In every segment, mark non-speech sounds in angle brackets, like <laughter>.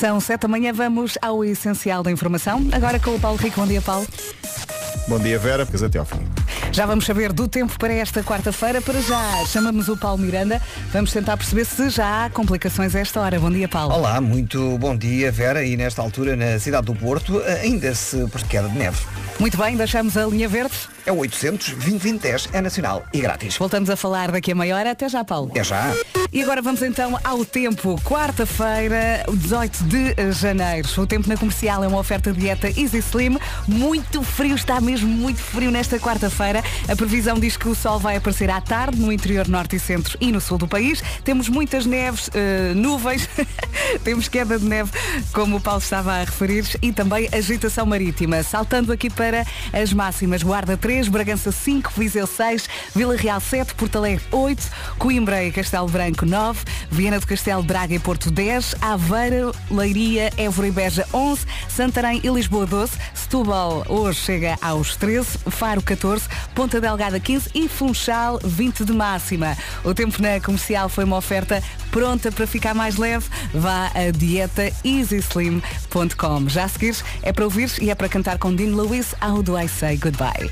São sete da manhã, vamos ao essencial da informação. Agora com o Paulo Rico. Bom dia, Paulo. Bom dia, Vera, porque até ao fim. Já vamos saber do tempo para esta quarta-feira. Para já, chamamos o Paulo Miranda. Vamos tentar perceber se já há complicações a esta hora. Bom dia, Paulo. Olá, muito bom dia, Vera. E nesta altura, na cidade do Porto, ainda se por queda de neve. Muito bem, deixamos a linha verde. É o 800 2010 é nacional e grátis. Voltamos a falar daqui a meia hora. Até já, Paulo. Até já. E agora vamos então ao tempo. Quarta-feira, 18 de janeiro. O tempo na comercial é uma oferta dieta Easy Slim. Muito frio, está mesmo muito frio nesta quarta-feira. A previsão diz que o sol vai aparecer à tarde no interior norte e centro e no sul do país. Temos muitas neves, uh, nuvens, <laughs> temos queda de neve, como o Paulo estava a referir, e também agitação marítima. Saltando aqui para as máximas. Guarda 3, Bragança 5, Viseu 6, Vila Real 7, Porto Alegre 8, Coimbra e Castelo Branco 9, Viana do Castelo, Braga e Porto 10, Aveiro, Leiria, Évora e Beja 11, Santarém e Lisboa 12, Setúbal hoje chega aos 13, Faro 14, Ponta Delgada 15 e Funchal 20 de máxima. O tempo na comercial foi uma oferta pronta para ficar mais leve. Vá a dieta easyslim.com. Já a seguir é para ouvir e é para cantar com Dean Lewis How Do I Say Goodbye.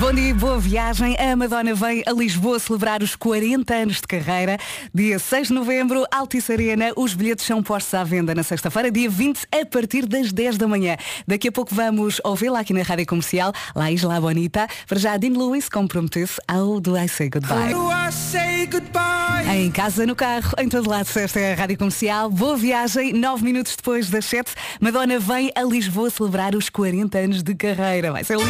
Bom dia, boa viagem. A Madonna vem a Lisboa celebrar os 40 anos de carreira. Dia 6 de novembro, Altice Arena. Os bilhetes são postos à venda na sexta-feira, dia 20, a partir das 10 da manhã. Daqui a pouco vamos ouvi-la aqui na Rádio Comercial, lá Isla Bonita. Para já, Dean Lewis comprometeu-se ao Do I Say Goodbye. Em casa, no carro, em todo lado, esta é a Rádio Comercial. Boa viagem, 9 minutos depois das 7. Madonna vem a Lisboa celebrar os 40 anos de carreira. Vai ser lindo.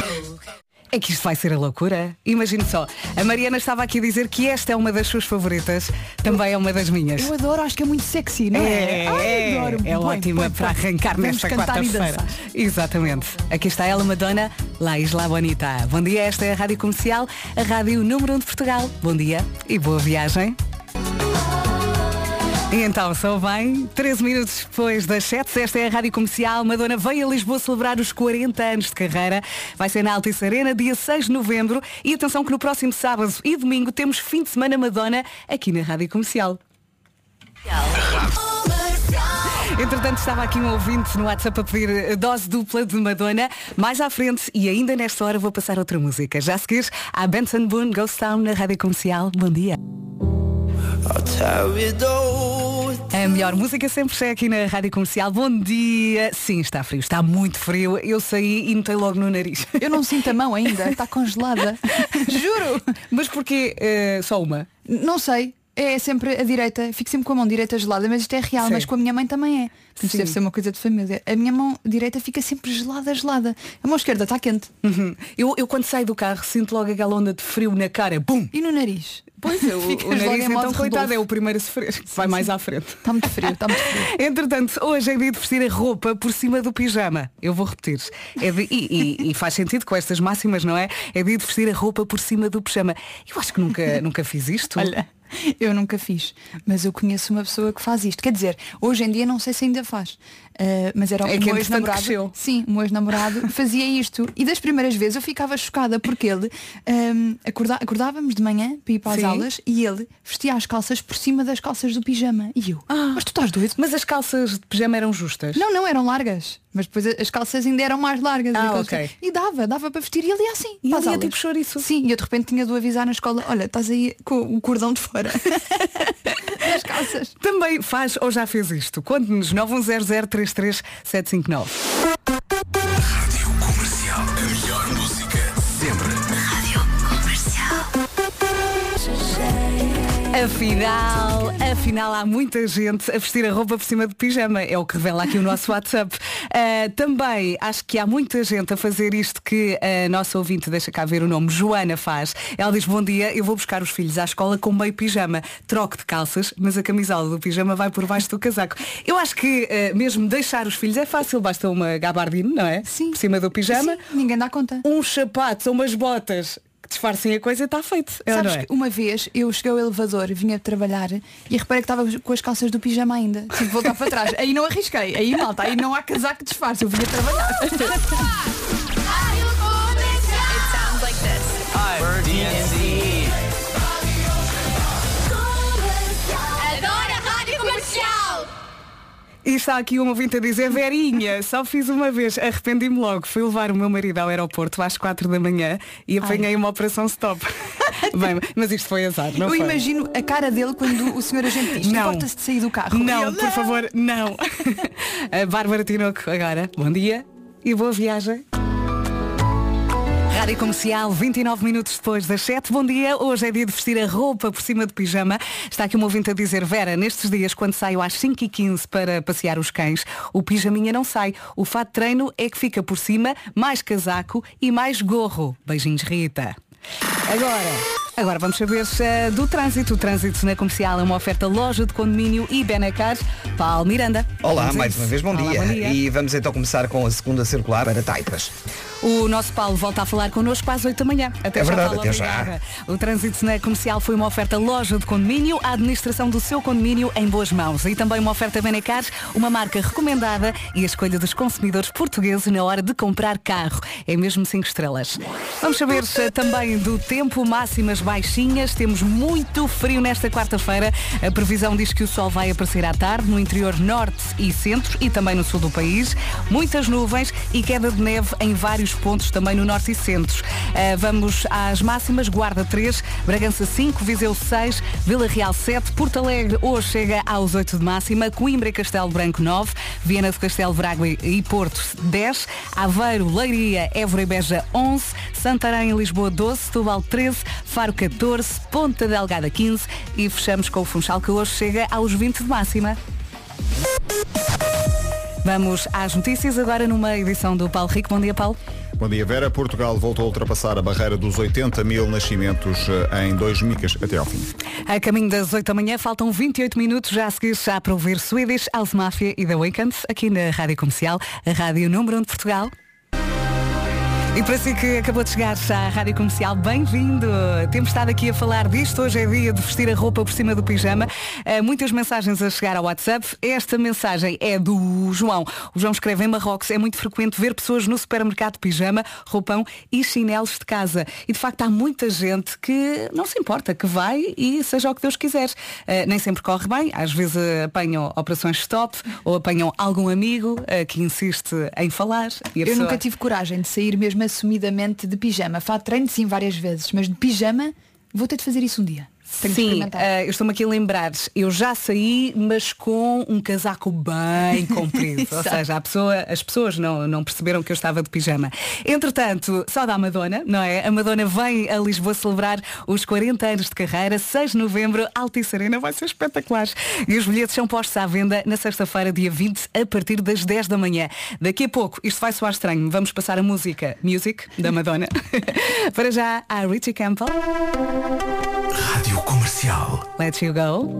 É que isto vai ser a loucura. Imagine só, a Mariana estava aqui a dizer que esta é uma das suas favoritas, também é uma das minhas. Eu adoro, acho que é muito sexy, não é? É, Ai, adoro. é Põe, ótima põe, para arrancar Vamos nesta cantar e quarta-feira. dançar. Exatamente. Aqui está ela, Madonna, La Isla Bonita. Bom dia, esta é a Rádio Comercial, a rádio número 1 de Portugal. Bom dia e boa viagem. E então, são bem, 13 minutos depois das 7, esta é a Rádio Comercial. Madonna veio a Lisboa celebrar os 40 anos de carreira. Vai ser na Altice Arena, dia 6 de novembro. E atenção que no próximo sábado e domingo temos fim de semana Madonna aqui na Rádio Comercial. Entretanto, estava aqui um ouvinte no WhatsApp a pedir dose dupla de Madonna. Mais à frente, e ainda nesta hora, vou passar outra música. Já a a Benson Boone Ghost Town na Rádio Comercial. Bom dia. A melhor música sempre é aqui na Rádio Comercial. Bom dia. Sim, está frio, está muito frio. Eu saí e notei logo no nariz. Eu não sinto a mão ainda, está <laughs> congelada. Juro! Mas porquê eh, só uma? Não sei. É sempre a direita, fico sempre com a mão direita gelada, mas isto é real, Sim. mas com a minha mãe também é. Isto deve ser uma coisa de família. A minha mão direita fica sempre gelada, gelada. A mão esquerda está quente. Uhum. Eu, eu quando saio do carro sinto logo aquela onda de frio na cara. Bum! E no nariz? Pois é, o, o nariz então coitado é o primeiro a sofrer. Vai mais à frente. Está muito frio, está muito frio. <laughs> Entretanto, hoje é dia de vestir a roupa por cima do pijama. Eu vou repetir. É de- e, e- e faz sentido com estas máximas, não é? É dia de vestir a roupa por cima do pijama. Eu acho que nunca, <laughs> nunca fiz isto. Olha, eu nunca fiz, mas eu conheço uma pessoa que faz isto. Quer dizer, hoje em dia não sei se ainda faz, Uh, mas era é meu é ex-namorado. Sim, meu ex-namorado fazia isto. E das primeiras vezes eu ficava chocada porque ele um, acorda acordávamos de manhã para ir para as Sim. aulas e ele vestia as calças por cima das calças do pijama. E eu, ah, mas tu estás doido? Mas as calças de pijama eram justas? Não, não, eram largas. Mas depois as calças ainda eram mais largas. Ah, e, tipo, e dava, dava para vestir. E ele ia assim. E ele ia tipo chouriço. Sim, e eu de repente tinha de avisar na escola, olha, estás aí com o cordão de fora. <laughs> das calças. Também faz ou já fez isto. quando nos 9100 33759. Afinal, afinal há muita gente a vestir a roupa por cima de pijama. É o que revela aqui o nosso <laughs> WhatsApp. Ah, também acho que há muita gente a fazer isto que a nossa ouvinte, deixa cá ver o nome, Joana faz. Ela diz, bom dia, eu vou buscar os filhos à escola com meio pijama. Troco de calças, mas a camisola do pijama vai por baixo do casaco. Eu acho que ah, mesmo deixar os filhos é fácil, basta uma gabardine, não é? Sim. Por cima do pijama. Sim, ninguém dá conta. Uns sapatos ou umas botas disfarcem a coisa e está feito. É Sabes não é? que uma vez eu cheguei ao elevador, vinha trabalhar e reparei que estava com as calças do pijama ainda. Tive de voltar para trás. Aí não arrisquei. Aí malta, aí não há casaco que disfarce. Eu vinha trabalhar. Adoro a rádio comercial! E está aqui um ouvinte a dizer, Verinha, só fiz uma vez, arrependi-me logo. Fui levar o meu marido ao aeroporto às 4 da manhã e apanhei uma operação stop. <laughs> Bem, mas isto foi azar, não Eu foi? imagino a cara dele quando o senhor agente diz, Não. importa-se de sair do carro. Não, ele, por favor, não. <laughs> A Bárbara Tinoco agora. Bom dia e boa viagem. Rádio Comercial, 29 minutos depois das 7. Bom dia. Hoje é dia de vestir a roupa por cima do pijama. Está aqui um ouvinte a dizer, Vera, nestes dias, quando saio às 5h15 para passear os cães, o pijaminha não sai. O fato de treino é que fica por cima, mais casaco e mais gorro. Beijinhos, Rita. Agora. Agora vamos saber eh, do trânsito. O trânsito na comercial é uma oferta loja de condomínio e Benacar. Paulo Miranda. Olá, Vamos mais uma vez bom Olá, dia. bom dia. E vamos então começar com a segunda circular para Taipas. O nosso Paulo volta a falar connosco às 8 da manhã. Até É já, verdade, Paulo, até já. O trânsito na comercial foi uma oferta loja de condomínio, a administração do seu condomínio em boas mãos. E também uma oferta Benacar, uma marca recomendada e a escolha dos consumidores portugueses na hora de comprar carro. É mesmo 5 estrelas. Vamos saber eh, também do tempo, máximas baixinhas. Temos muito frio nesta quarta-feira. A previsão diz que o sol vai aparecer à tarde no interior norte e centro e também no sul do país. Muitas nuvens e queda de neve em vários pontos também no norte e centro. Ah, vamos às máximas. Guarda 3, Bragança 5, Viseu 6, Vila Real 7, Porto Alegre hoje chega aos 8 de máxima, Coimbra e Castelo Branco 9, Viana do Castelo Braga e Porto 10, Aveiro, Leiria, Évora e Beja 11, Santarém e Lisboa 12, Setúbal 13, Faro 14, Ponta Delgada 15 e fechamos com o Funchal que hoje chega aos 20 de máxima. Vamos às notícias agora numa edição do Paulo Rico. Bom dia, Paulo. Bom dia, Vera. Portugal voltou a ultrapassar a barreira dos 80 mil nascimentos eh, em dois micas até ao fim. A caminho das 8 da manhã, faltam 28 minutos já a seguir já para ouvir Swedish House Mafia e The Weeknd aqui na Rádio Comercial, a Rádio Número 1 de Portugal. E para si que acabou de chegar à Rádio Comercial, bem-vindo! Temos estado aqui a falar disto. Hoje é dia de vestir a roupa por cima do pijama. Uh, muitas mensagens a chegar ao WhatsApp. Esta mensagem é do João. O João escreve em Marrocos. É muito frequente ver pessoas no supermercado de pijama, roupão e chinelos de casa. E de facto há muita gente que não se importa, que vai e seja o que Deus quiser. Uh, nem sempre corre bem. Às vezes uh, apanham operações stop ou apanham algum amigo que insiste em falar. Eu pessoa- nunca tive coragem de sair mesmo assumidamente de pijama. Fato treino sim várias vezes, mas de pijama vou ter de fazer isso um dia. Tenho Sim, eh, eu estou-me aqui a lembrar, eu já saí, mas com um casaco bem <laughs> comprido. Ou seja, a pessoa, as pessoas não, não perceberam que eu estava de pijama. Entretanto, só da Madonna, não é? A Madonna vem a Lisboa celebrar os 40 anos de carreira, 6 de novembro, Altice Arena, vai ser espetacular. E os bilhetes são postos à venda na sexta-feira, dia 20, a partir das 10 da manhã. Daqui a pouco, isto vai soar estranho, vamos passar a música Music, da Madonna. <laughs> Para já, a Richie Campbell. Rádio Comercial. Let You Go.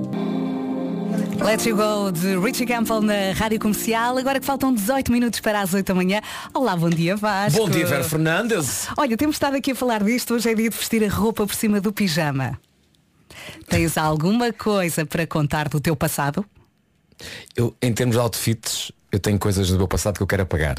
Let You Go de Richie Campbell na Rádio Comercial. Agora que faltam 18 minutos para as 8 da manhã. Olá, bom dia Vasco. Bom dia, Vera Fernandes. Olha, temos estado aqui a falar disto. Hoje é dia de vestir a roupa por cima do pijama. Tens alguma coisa para contar do teu passado? Eu, em termos de outfits, eu tenho coisas do meu passado que eu quero apagar.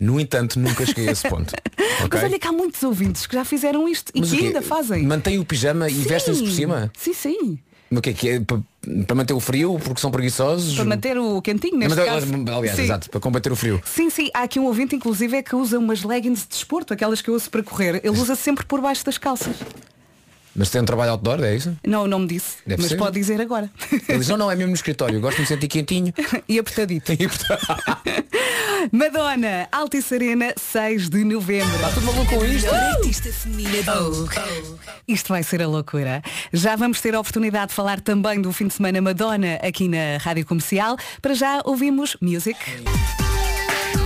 No entanto, nunca cheguei a esse ponto. <laughs> Mas ok? olha que há muitos ouvintes que já fizeram isto e Mas que ainda fazem. Mantém o pijama e vestem-se por cima? Sim, sim. Mas o que é que é? Para, para manter o frio, porque são preguiçosos? Para manter o quentinho, neste Mas, caso. aliás, Sim. exato, para combater o frio. Sim, sim, há aqui um ouvinte inclusive é que usa umas leggings de desporto, aquelas que eu uso para correr. Ele usa sempre por baixo das calças. Mas tem um trabalho outdoor, é isso? Não, não me disse, Deve mas ser. pode dizer agora. Ele diz, não, não, é mesmo no escritório, eu gosto de me sentir quentinho. <laughs> e apertadito. <laughs> E, <laughs> Madonna, Altice Arena, 6 de novembro. Está tudo maluco com isto? Artista feminina da Vogue. Isto vai ser a loucura. Já vamos ter a oportunidade de falar também do fim de semana Madonna aqui na Rádio Comercial. Para já ouvimos Music.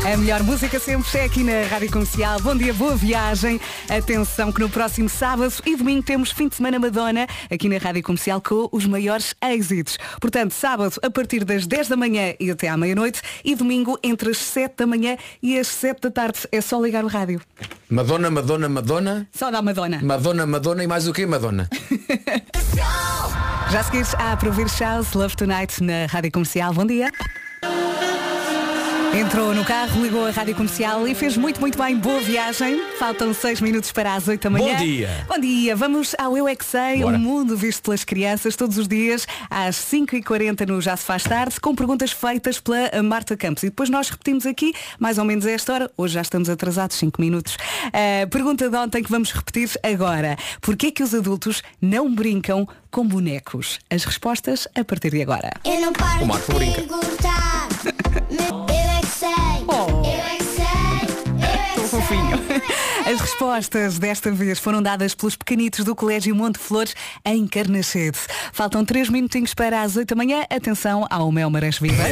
A melhor música sempre é aqui na Rádio Comercial. Bom dia, boa viagem. Atenção que no próximo sábado e domingo temos fim de semana Madonna aqui na Rádio Comercial com os maiores êxitos. Portanto, sábado a partir das 10 da manhã e até à meia-noite e domingo entre as 7 da manhã e as 7 da tarde. É só ligar o rádio. Madonna, Madonna, Madonna. Só dá Madonna. Madonna, Madonna e mais o quê, Madonna? <laughs> Já seguires a Provir Shows Love Tonight na Rádio Comercial. Bom dia. Entrou no carro, ligou a rádio comercial e fez muito, muito bem. Boa viagem. Faltam seis minutos para as 8 da manhã. Bom dia. Bom dia. Vamos ao Eu é Que Sei, Bora. o mundo visto pelas crianças, todos os dias, às 5h40 no Já Se Faz Tarde, com perguntas feitas pela Marta Campos. E depois nós repetimos aqui, mais ou menos a esta hora. Hoje já estamos atrasados 5 minutos. Uh, pergunta de ontem que vamos repetir agora. Porquê que os adultos não brincam com bonecos? As respostas a partir de agora. Eu não paro O Marco de brinca. perguntar. <laughs> Eu é que sei. Oh. Eu é que sei. Eu é que sei. Fofinho. <laughs> As respostas desta vez foram dadas pelos pequenitos do Colégio Monte Flores em Carnachede. Faltam 3 minutinhos para as 8 da manhã. Atenção ao Mel Marés Vivas.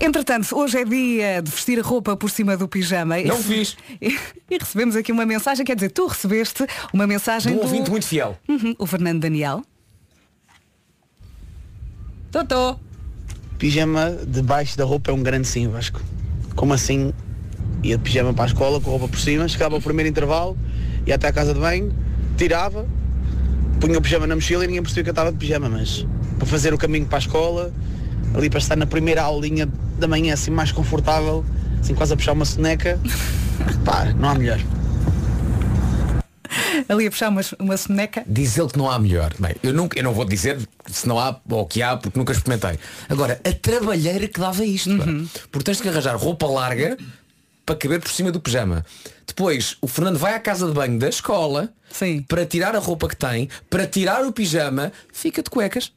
Entretanto, hoje é dia de vestir a roupa por cima do pijama. Não E- fiz. <laughs> E, e recebemos aqui uma mensagem, quer dizer, tu recebeste uma De mensagem um do ouvinte muito fiel. Uhum, o Fernando Daniel. Totó. Pijama debaixo da roupa é um grande sim, Vasco. Como assim? Ia de pijama para a escola, com a roupa por cima, chegava ao primeiro intervalo, ia até à casa de banho, tirava, punha o pijama na mochila e ninguém percebia que eu estava de pijama, mas para fazer o caminho para a escola, ali para estar na primeira aulinha da manhã assim mais confortável, assim quase a puxar uma soneca, <laughs> pá, não há melhor. Ali a puxar uma, uma soneca. Diz ele que não há melhor. Bem, eu, nunca, eu não vou dizer se não há ou que há, porque nunca experimentei. Agora, a trabalheira que dava isto. pá. Porque tens que arranjar roupa larga para caber por cima do pijama. Depois, o Fernando vai à casa de banho da escola Sim. para tirar a roupa que tem, para tirar o pijama, fica de cuecas.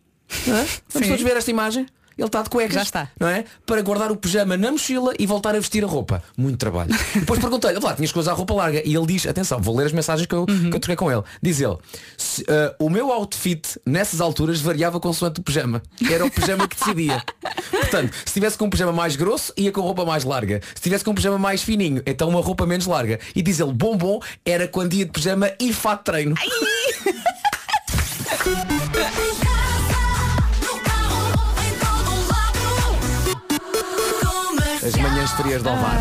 Não é? Vamos Sim. todos ver esta imagem? Ele está de cuecas. Já está. Não é? Para guardar o pijama na mochila e voltar a vestir a roupa. Muito trabalho. <laughs> Depois perguntei-lhe, lá, tinhas que usar roupa larga. E ele diz, atenção, vou ler as mensagens que eu, que eu troquei com ele. Diz ele, "Se, ah, o meu outfit nessas alturas variava consoante o pijama. Era o pijama que decidia. <laughs> Portanto, se tivesse com um pijama mais grosso, ia com roupa mais larga. Se tivesse com um pijama mais fininho, então uma roupa menos larga. E diz ele, bom bom, era quando ia de pijama e fato treino. <laughs> As manhãs frias de Alvar.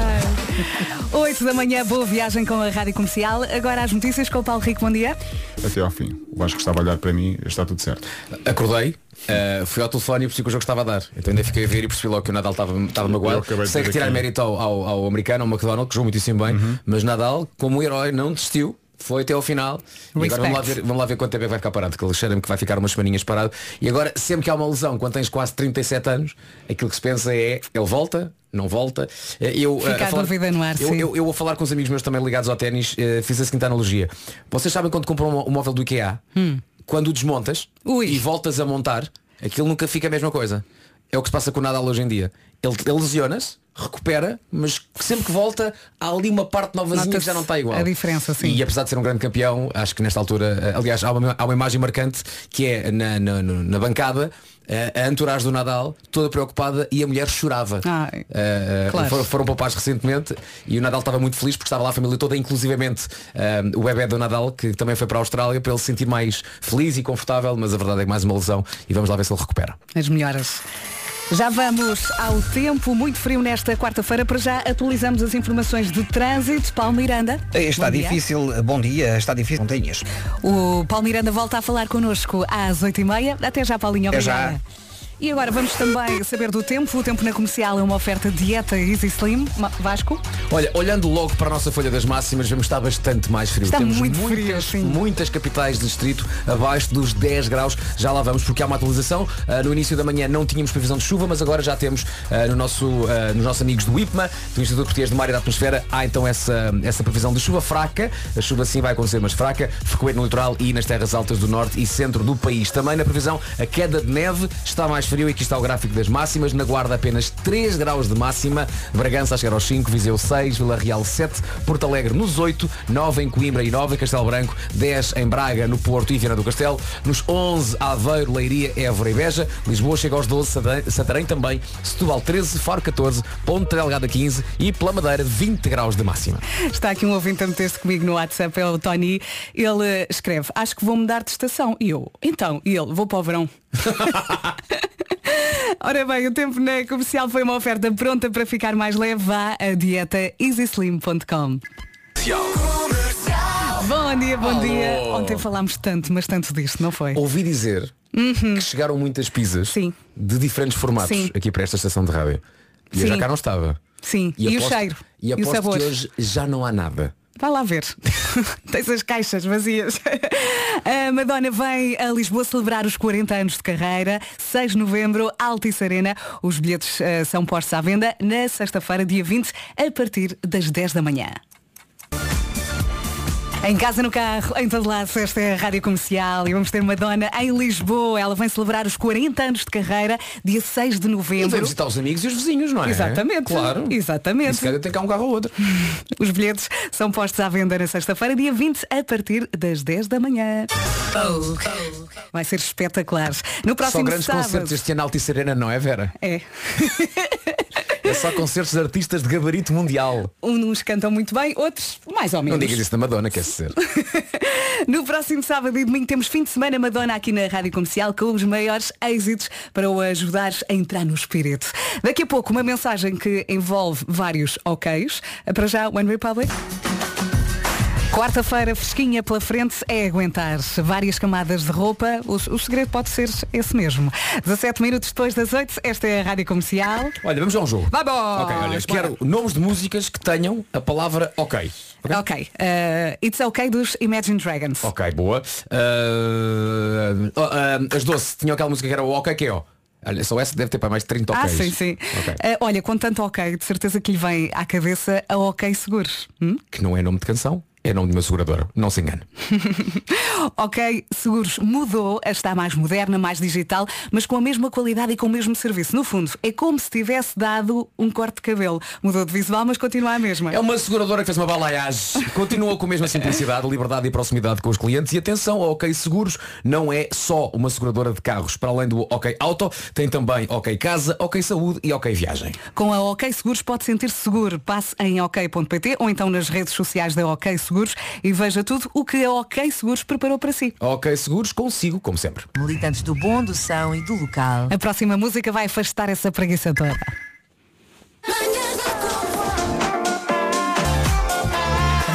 8 da manhã, boa viagem com a Rádio Comercial. Agora as notícias com o Paulo Rico, bom dia. Até ao fim. O Vasco estava a olhar para mim, está tudo certo. Acordei, eh, fui ao telefone e percebi que o jogo estava a dar. Então ainda fiquei a ver e percebi logo que o Nadal estava, estava magoado. Sei que tirar aqui. mérito ao, ao, ao americano, ao McDonald, que jogou muitíssimo bem, mas Nadal, como herói, não desistiu. Foi até ao final. E agora vamos lá, ver, vamos lá ver quanto tempo é que vai ficar parado, porque ele cheira-me que vai ficar umas semaninhas parado. E agora, sempre que há uma lesão, quando tens quase 37 anos, aquilo que se pensa é, ele volta, não volta. Eh, Eu, Fica eh, a dúvida no ar, eu, sim. eu, eu, a falar com os amigos meus também ligados ao ténis, eh, fiz a seguinte analogia. Vocês sabem quando compram um, móvel do IKEA, quando o desmontas Hum. Ui. e voltas a montar, aquilo nunca fica a mesma coisa. É o que se passa com o Nadal hoje em dia. Ele, ele lesiona-se, recupera, mas sempre que volta há ali uma parte novazinha que já não está igual. a diferença, sim. E apesar de ser um grande campeão, acho que nesta altura, eh, aliás, há uma, há uma imagem marcante que é na, na, na bancada eh, a entourage do Nadal, toda preocupada e a mulher chorava. Ai, Eh, eh, claro. foram, foram recentemente e o Nadal estava muito feliz porque estava lá a família toda, inclusivamente o bebê do Nadal, que também foi para a Austrália, para ele se sentir mais feliz e confortável, mas a verdade é que mais uma lesão e vamos lá ver se ele recupera. As melhoras. Já vamos ao tempo muito frio nesta quarta-feira. Para já atualizamos as informações de trânsito. Paulo Miranda. Está Bom dia. difícil, bom dia, está difícil, montanhas. O Paulo Miranda volta a falar connosco às 8h30. Até já, Paulinho. Até Obrigada. já. E agora vamos também saber do tempo. O tempo na comercial é uma oferta dieta Easy Slim. Vasco? Olha, olhando logo para a nossa folha das máximas, vemos que está bastante mais frio. Está Temos muito muitas, frio, sim. muitas capitais de distrito abaixo dos 10 graus. Já lá vamos, porque há uma atualização. Ah, no início da manhã não tínhamos previsão de chuva, mas agora já temos ah, no nosso, ah, nos nossos amigos do IPMA, do Instituto Português de Mar e da Atmosfera, há então essa, essa previsão de chuva fraca. A chuva sim vai acontecer, mas fraca, frequente no litoral e nas terras altas do norte e centro do país. Também na previsão, a queda de neve está mais frio e aqui está o gráfico das máximas. Na Guarda apenas 3 graus de máxima, Bragança a chegar aos 5, Viseu 6, Vila Real 7, Porto Alegre nos 8, 9 em Coimbra e 9 em Castelo Branco, 10 em Braga, no Porto e Viana do Castelo, nos 11 Aveiro, Leiria, Évora e Beja, Lisboa chega aos 12, Santarém- Santarém também, Setúbal 13, Faro 14, Ponte Delgada 15 e pela Madeira 20 graus de máxima. Está aqui um ouvinte a meter-se comigo no WhatsApp, é o Tony. Ele eh, escreve, acho que vou mudar de estação. E eu, então, e ele, vou para o verão. <laughs> Ora bem, o tempo na comercial foi uma oferta pronta para ficar mais leve. Vá a dieta easyslim.com. Bom dia, bom dia. Ontem falámos tanto, mas tanto disto, não foi? Ouvi dizer que chegaram muitas pizzas Sim. de diferentes formatos Sim. aqui para esta estação de rádio. E eu já Sim. cá não estava. Sim, e, o aposto- cheiro. E E, o sabor. que hoje já não há nada. Vai lá ver. <laughs> Tens as caixas vazias. <laughs> A Madonna vem a Lisboa celebrar os 40 anos de carreira. 6 de novembro, Altice Arena. Os bilhetes eh, são postos à venda na sexta-feira, dia 20, a partir das 10 da manhã. Em casa, no carro, em todo lado, esta é a Rádio Comercial e vamos ter Madonna em Lisboa. Ela vem celebrar os 40 anos de carreira, dia 6 de E novembro. vamos visitar os amigos e os vizinhos, não é? Exatamente. Claro. Exatamente. E se calhar tem cá um carro ou outro. <laughs> Os bilhetes são postos à venda na sexta-feira, dia 20, a partir das 10 da manhã. Vai ser espetacular. No Só próximo grandes sábado. concertos este ano Altice Arena, não é, Vera? É. <laughs> É só concertos de artistas de gabarito mundial. Uns cantam muito bem, outros mais ou Não menos. digas isso da Madonna, quer dizer. <laughs> No próximo sábado e domingo temos fim de semana Madonna aqui na Rádio Comercial com os maiores êxitos para o ajudar a entrar no espírito. Daqui a pouco uma mensagem que envolve vários oks. Para já, One Republic. Quarta-feira fresquinha pela frente é aguentar várias camadas de roupa. O, o segredo pode ser esse mesmo. 17 minutos depois das 8, esta é a Rádio Comercial. Olha, vamos a um jogo. Vamos! Ok, olha, quero nomes de músicas que tenham a palavra ok. Ok? Ok. eh, It's OK dos Imagine Dragons. Ok, boa. Ah, oh, ah, as doce, tinham aquela música que era o ok que é ó. Olha, só essa deve ter para mais de 30 Ah, ok's. sim, sim. Ok. Eh, olha, com tanto ok, de certeza que lhe vem à cabeça a OK Seguros. Hum? Que não é nome de canção, é nome de uma seguradora. Não se engane. <laughs> ok Seguros mudou, está mais moderna, mais digital, mas com a mesma qualidade e com o mesmo serviço. No fundo, é como se tivesse dado um corte de cabelo. Mudou de visual, mas continua a mesma. É uma seguradora que fez uma balaiagem. <laughs> Continua com a mesma simplicidade, liberdade e proximidade com os clientes. E atenção, a OK Seguros não é só uma seguradora de carros. Para além do OK Auto, tem também OK Casa, OK Saúde e OK Viagem. Com a OK Seguros pode sentir-se seguro. Passe em ok.pt ou então nas redes sociais da OK Seguros e veja tudo o que a OK Seguros preparou para si. OK Seguros consigo, como sempre. Militantes do bom, do são e do local. A próxima música vai afastar essa preguiça toda.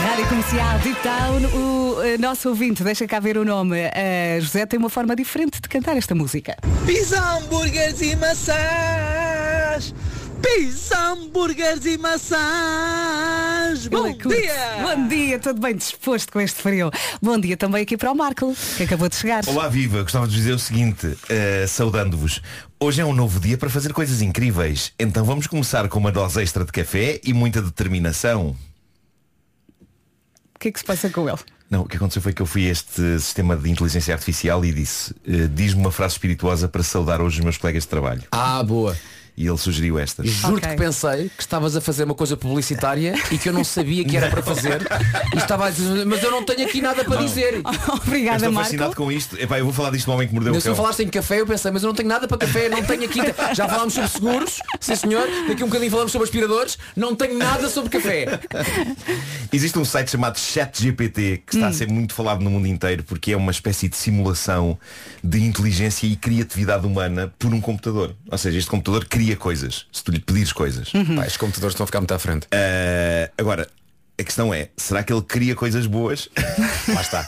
Rádio Comercial Deep Down, o eh, nosso ouvinte, deixa cá ver o nome. Eh, José tem uma forma diferente de cantar esta música. Pizza, hambúrgueres e maçãs! Pizza, hambúrgueres e maçãs! Bom Ele curte. dia! Bom dia, tudo bem disposto com este frio. Bom dia também aqui para o Marco, que acabou de chegar. Olá Viva, gostava de dizer o seguinte, eh, saudando-vos. Hoje é um novo dia para fazer coisas incríveis. Então vamos começar com uma dose extra de café e muita determinação. O que é que se passa com ele? Não, o que aconteceu foi que eu fui a este sistema de inteligência artificial e disse, eh, diz-me uma frase espirituosa para saudar hoje os meus colegas de trabalho. Ah, boa. E ele sugeriu esta. Juro-te que pensei que estavas a fazer uma coisa publicitária e que eu não sabia que era para fazer. E estava a dizer, mas eu não tenho aqui nada para Não. dizer. Eu <laughs> Obrigada, estou Marco. fascinado com isto. Epá, eu vou falar disto do homem que mordeu Mas o se cão. falaste em café, eu pensei, mas eu não tenho nada para café, não tenho aqui. Já falámos sobre seguros, sim senhor. Daqui um bocadinho falamos sobre aspiradores, não tenho nada sobre café. <laughs> Existe um site chamado ChatGPT que está Hum. a ser muito falado no mundo inteiro porque é uma espécie de simulação de inteligência e criatividade humana por um computador. Ou seja, este computador cria coisas, se tu lhe pedires coisas. Pá, estes computadores estão a ficar muito à frente. Ah, agora, a questão é, será que ele cria coisas boas? <laughs> Lá está.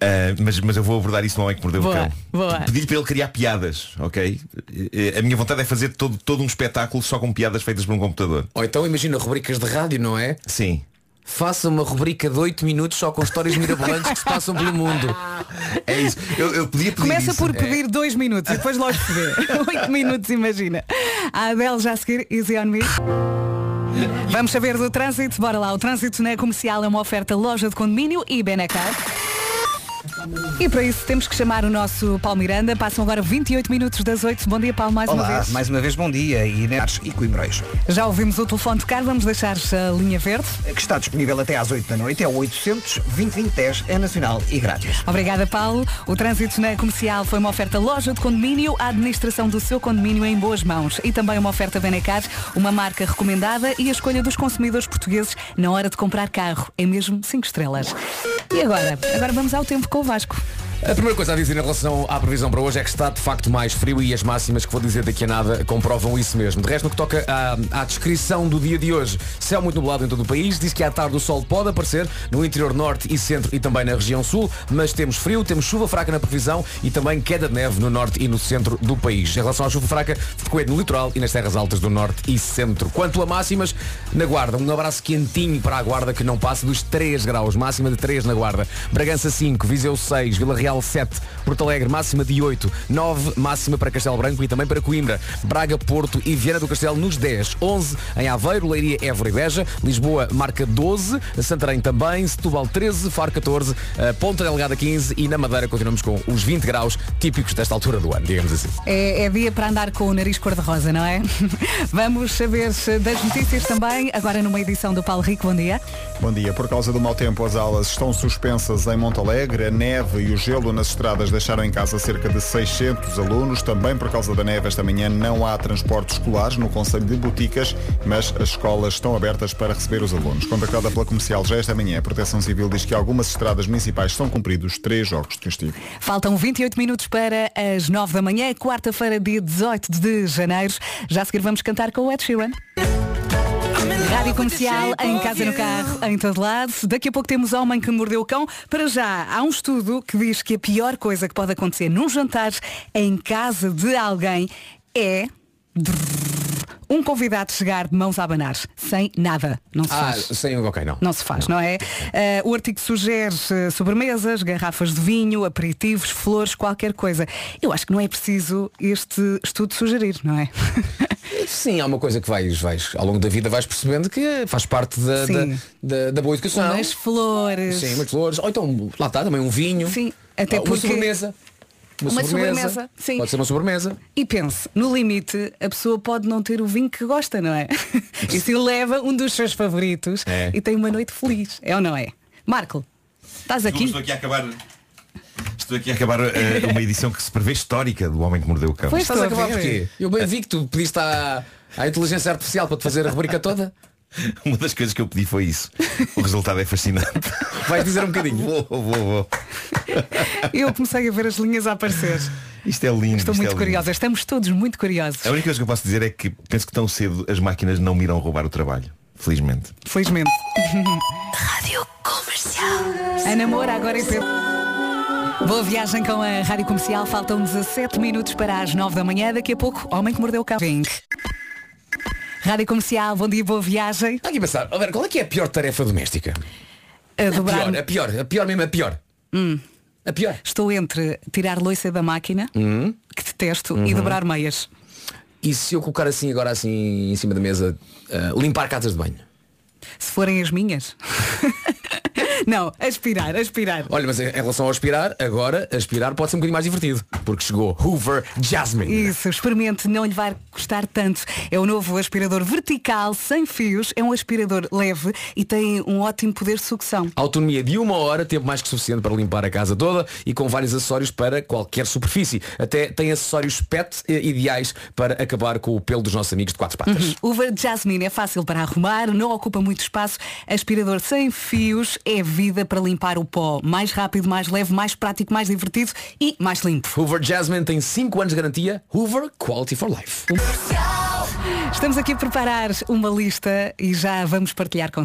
Ah, mas, mas eu vou abordar isso no homem que mordeu Boa, o cão. Pedir para ele criar piadas, ok? A minha vontade é fazer todo, todo um espetáculo só com piadas feitas por um computador. Ou então imagina rubricas de rádio, não é? Sim. Faça uma rubrica de 8 minutos só com histórias mirabolantes que se passam pelo mundo. É isso. Eu, eu podia pedir Começa isso. por pedir dois minutos e depois logo se vê. <laughs> Oito minutos, imagina. A Adele já a seguir, Easy on Me. Vamos saber do trânsito, bora lá. O trânsito na comercial é uma oferta loja de condomínio e Benacar. E para isso temos que chamar o nosso Paulo Miranda. Passam agora 28 minutos das 8. Bom dia, Paulo, mais uma Olá, vez. mais uma vez bom dia e Neres e Coimbrões. Já ouvimos o telefone tocar, vamos deixar a linha verde. Que está disponível até às 8 da noite, é o 800 2010 é nacional e grátis. Obrigada, Paulo. O trânsito na comercial foi uma oferta loja de condomínio, a administração do seu condomínio em boas mãos e também uma oferta Benecar, uma marca recomendada e a escolha dos consumidores portugueses na hora de comprar carro. É mesmo 5 estrelas. E agora? Agora vamos ao tempo com o Vasco. A primeira coisa a dizer em relação à previsão para hoje é que está de facto mais frio e as máximas que vou dizer daqui a nada comprovam isso mesmo. De resto, no que toca à, à descrição do dia de hoje, céu muito nublado em todo o país, diz que à tarde o sol pode aparecer no interior norte e centro e também na região sul, mas temos frio, temos chuva fraca na previsão e também queda de neve no norte e no centro do país. Em relação à chuva fraca, frequente no litoral e nas terras altas do norte e centro. Quanto a máximas, na Guarda, um abraço quentinho para a Guarda que não passa dos 3 graus, máxima de 3 na Guarda. Bragança 5, Viseu 6, Vila Real 7, Porto Alegre máxima de 8, 9 máxima para Castelo Branco e também para Coimbra, Braga, Porto e Viana do Castelo nos 10, 11 em Aveiro, Leiria, Évora e Beja, Lisboa marca 12, Santarém também, Setúbal 13, Faro 14, eh, Ponta Delgada 15 e na Madeira continuamos com os 20 graus típicos desta altura do ano, digamos assim. É, é dia para andar com o nariz cor-de-rosa, não é? <laughs> Vamos saber das notícias também, agora numa edição do Paulo Rico. Bom dia. Bom dia. Por causa do mau tempo, as aulas estão suspensas em Monte Alegre. A neve e o gelo nas estradas deixaram em casa cerca de 600 alunos. Também por causa da neve, esta manhã não há transportes escolares no Conselho de Boticas, mas as escolas estão abertas para receber os alunos. Contactada pela comercial já esta manhã, a Proteção Civil diz que algumas estradas municipais são cumpridos três jogos de castigo. Faltam 28 minutos para as 9 da manhã, quarta-feira, dia 18 de janeiro. Já a seguir vamos cantar com o Ed Sheeran. Rádio Comercial, em casa, no carro, em todo lado. Daqui a pouco temos Homem que Mordeu o Cão. Para já, há um estudo que diz que a pior coisa que pode acontecer num jantar em casa de alguém é um convidado chegar de mãos a abanar, sem nada. Não se Ah, faz. sem ok, não. Não se faz, não, é? Eh, o artigo sugere eh, sobremesas, garrafas de vinho, aperitivos, flores, qualquer coisa. Eu acho que não é preciso este estudo sugerir, não é? <laughs> Sim, há uma coisa que vais, vais, ao longo da vida vais percebendo que faz parte da, da, da- da boa educação. Umas flores. Sim, umas flores. Ou então, lá está, também um vinho. Sim, até Ah, uma porque- sobremesa. Uma sobremesa, sim. Pode ser uma sobremesa. E pense, no limite, a pessoa pode não ter o vinho que gosta, não é? <laughs> e se leva um dos seus favoritos É. e tem uma noite feliz, é ou não é? Marco, estás aqui? Estou aqui a acabar. Estou aqui a acabar eh, uma edição que se prevê histórica do Homem que Mordeu o Cão. Pois Estás a a acabar porquê? Eu bem vi que tu pediste à, à inteligência artificial para te fazer a rubrica toda. <laughs> Uma das coisas que eu pedi foi isso. O resultado é fascinante. <laughs> Vais dizer um bocadinho. Vou, vou, vou. Eu comecei a ver as linhas a aparecer. Isto é lindo. Estou isto muito é curiosa, estamos todos muito curiosos. A única coisa que eu posso dizer é que penso que tão cedo as máquinas não me irão roubar o trabalho. Felizmente. Felizmente. Rádio Comercial. Ana Moura, agora em Pedro. Boa viagem com a Rádio Comercial. Faltam 17 minutos para as 9 da manhã. Daqui a pouco, Homem que Mordeu o Cão. Rádio Comercial, bom dia, boa viagem. Está aqui a pensar, a ver, qual é que é a pior tarefa doméstica? A A dobrar- pior, a pior, a pior mesmo, a pior. Hum. A pior. Estou entre tirar loiça da máquina, Hum. que detesto, Uhum. e dobrar meias. E se eu colocar assim agora assim em cima da mesa, ah, limpar casas de banho? Se forem as minhas. <laughs> Não, aspirar, aspirar. Olha, mas em relação ao aspirar, agora aspirar pode ser um bocadinho mais divertido. Porque chegou Hoover Jasmine. Isso, experimente, não lhe vai custar tanto. É o novo aspirador vertical, sem fios, é um aspirador leve e tem um ótimo poder de sucção. Autonomia de uma hora, tempo mais que suficiente para limpar a casa toda e com vários acessórios para qualquer superfície. Até tem acessórios PET eh, ideais para acabar com o pelo dos nossos amigos de quatro patas. O Uber Jasmine é fácil para arrumar, não ocupa muito espaço. Aspirador sem fios é vida para limpar o pó. Mais rápido, mais leve, mais prático, mais divertido e mais limpo. Hoover Jasmine tem 5 anos de garantia. Hoover Quality for Life. Estamos aqui a preparar uma lista e já vamos partilhar com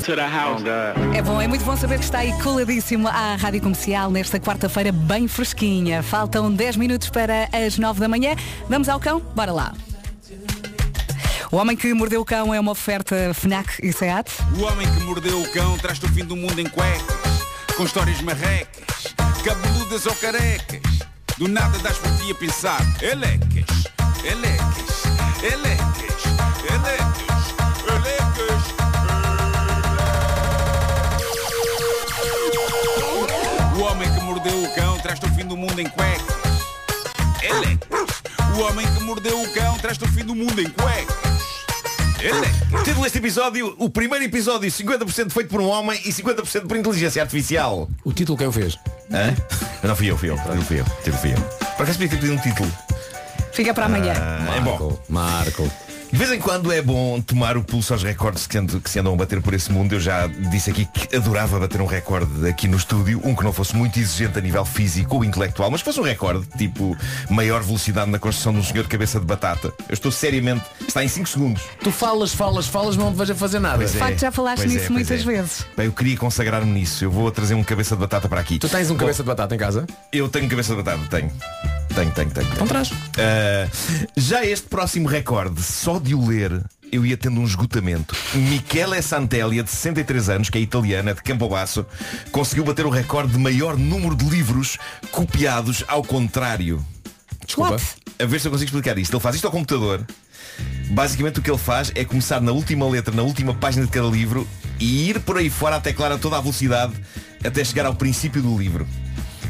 É bom, é muito bom saber que está aí coladíssimo à Rádio Comercial nesta quarta-feira bem fresquinha. Faltam 10 minutos para as 9 da manhã. Vamos ao cão? Bora lá. O Homem que Mordeu o Cão é uma oferta FNAC e SEAT. O homem que mordeu o cão traz-te o fim do mundo em cuecas, com histórias marrecas, cabeludas ou carecas. Do nada das por ti a pensar, elecas, elecas, elecas, elecas, elecas. O homem que mordeu o cão traz-te o fim do mundo em cuecas. Elecas. O homem que mordeu o cão traz-te o fim do mundo em cuecas. Título deste episódio, o primeiro episódio 50% feito por um homem e 50% por inteligência artificial. O título quem o fez? Hã? Não fui eu, fui eu, não fui eu, título fui eu. Por acaso podia ter pedido um título. Fica para amanhã. Ah, é bom. Marco. De vez em quando é bom tomar o pulso aos recordes que, ando- que se andam a bater por esse mundo. Eu já disse aqui que adorava bater um recorde aqui no estúdio, um que não fosse muito exigente a nível físico ou intelectual, mas fosse um recorde, tipo maior velocidade na construção de um senhor de cabeça de batata. Eu estou seriamente. Está em 5 segundos. Tu falas, falas, falas, não te vejo a fazer nada. Pois De facto, já falaste pois nisso é, muitas é. vezes. Bem, eu queria consagrar-me nisso. Eu vou trazer um cabeça de batata para aqui. Tu tens um Bom, cabeça de batata em casa? Eu tenho cabeça de batata, tenho. Tenho, tenho, tenho. Então traz. Ah, já este próximo recorde, só de o ler, eu ia tendo um esgotamento. Michele Santelia, de 63 anos, que é italiana, de Campobasso, conseguiu bater o recorde de maior número de livros copiados ao contrário. Desculpa. A ver se eu consigo explicar isto. Ele faz isto ao computador. Basicamente o que ele faz é começar na última letra, na última página de cada livro e ir por aí fora a teclar a toda a velocidade até chegar ao princípio do livro.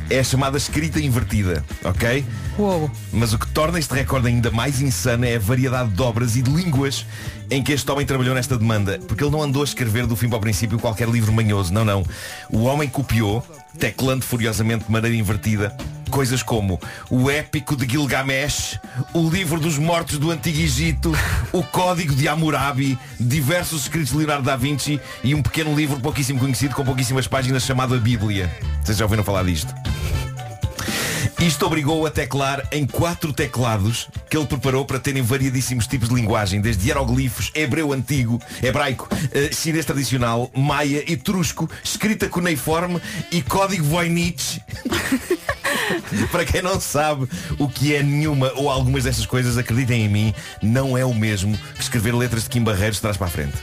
É a chamada escrita invertida, ok? Uou. Mas o que torna este recorde ainda mais insano é a variedade de obras e de línguas em que este homem trabalhou nesta demanda. Porque ele não andou a escrever do fim para o princípio qualquer livro manhoso, não, não. O homem copiou, teclando furiosamente de maneira invertida, coisas como o épico de Gilgamesh, o livro dos mortos do Antigo Egito, o código de Hammurabi, diversos escritos de Leonardo da Vinci e um pequeno livro pouquíssimo conhecido com pouquíssimas páginas chamado a Bíblia. Vocês já ouviram falar disto? Isto obrigou-o a teclar em quatro teclados que ele preparou para terem variadíssimos tipos de linguagem, desde hieroglifos, hebreu antigo, hebraico, eh, chinês tradicional, maia, etrusco, escrita cuneiforme e código Voynich. <laughs> para quem não sabe o que é nenhuma ou algumas destas coisas, acreditem em mim, não é o mesmo que escrever letras de Kim Barreiros de trás para a frente.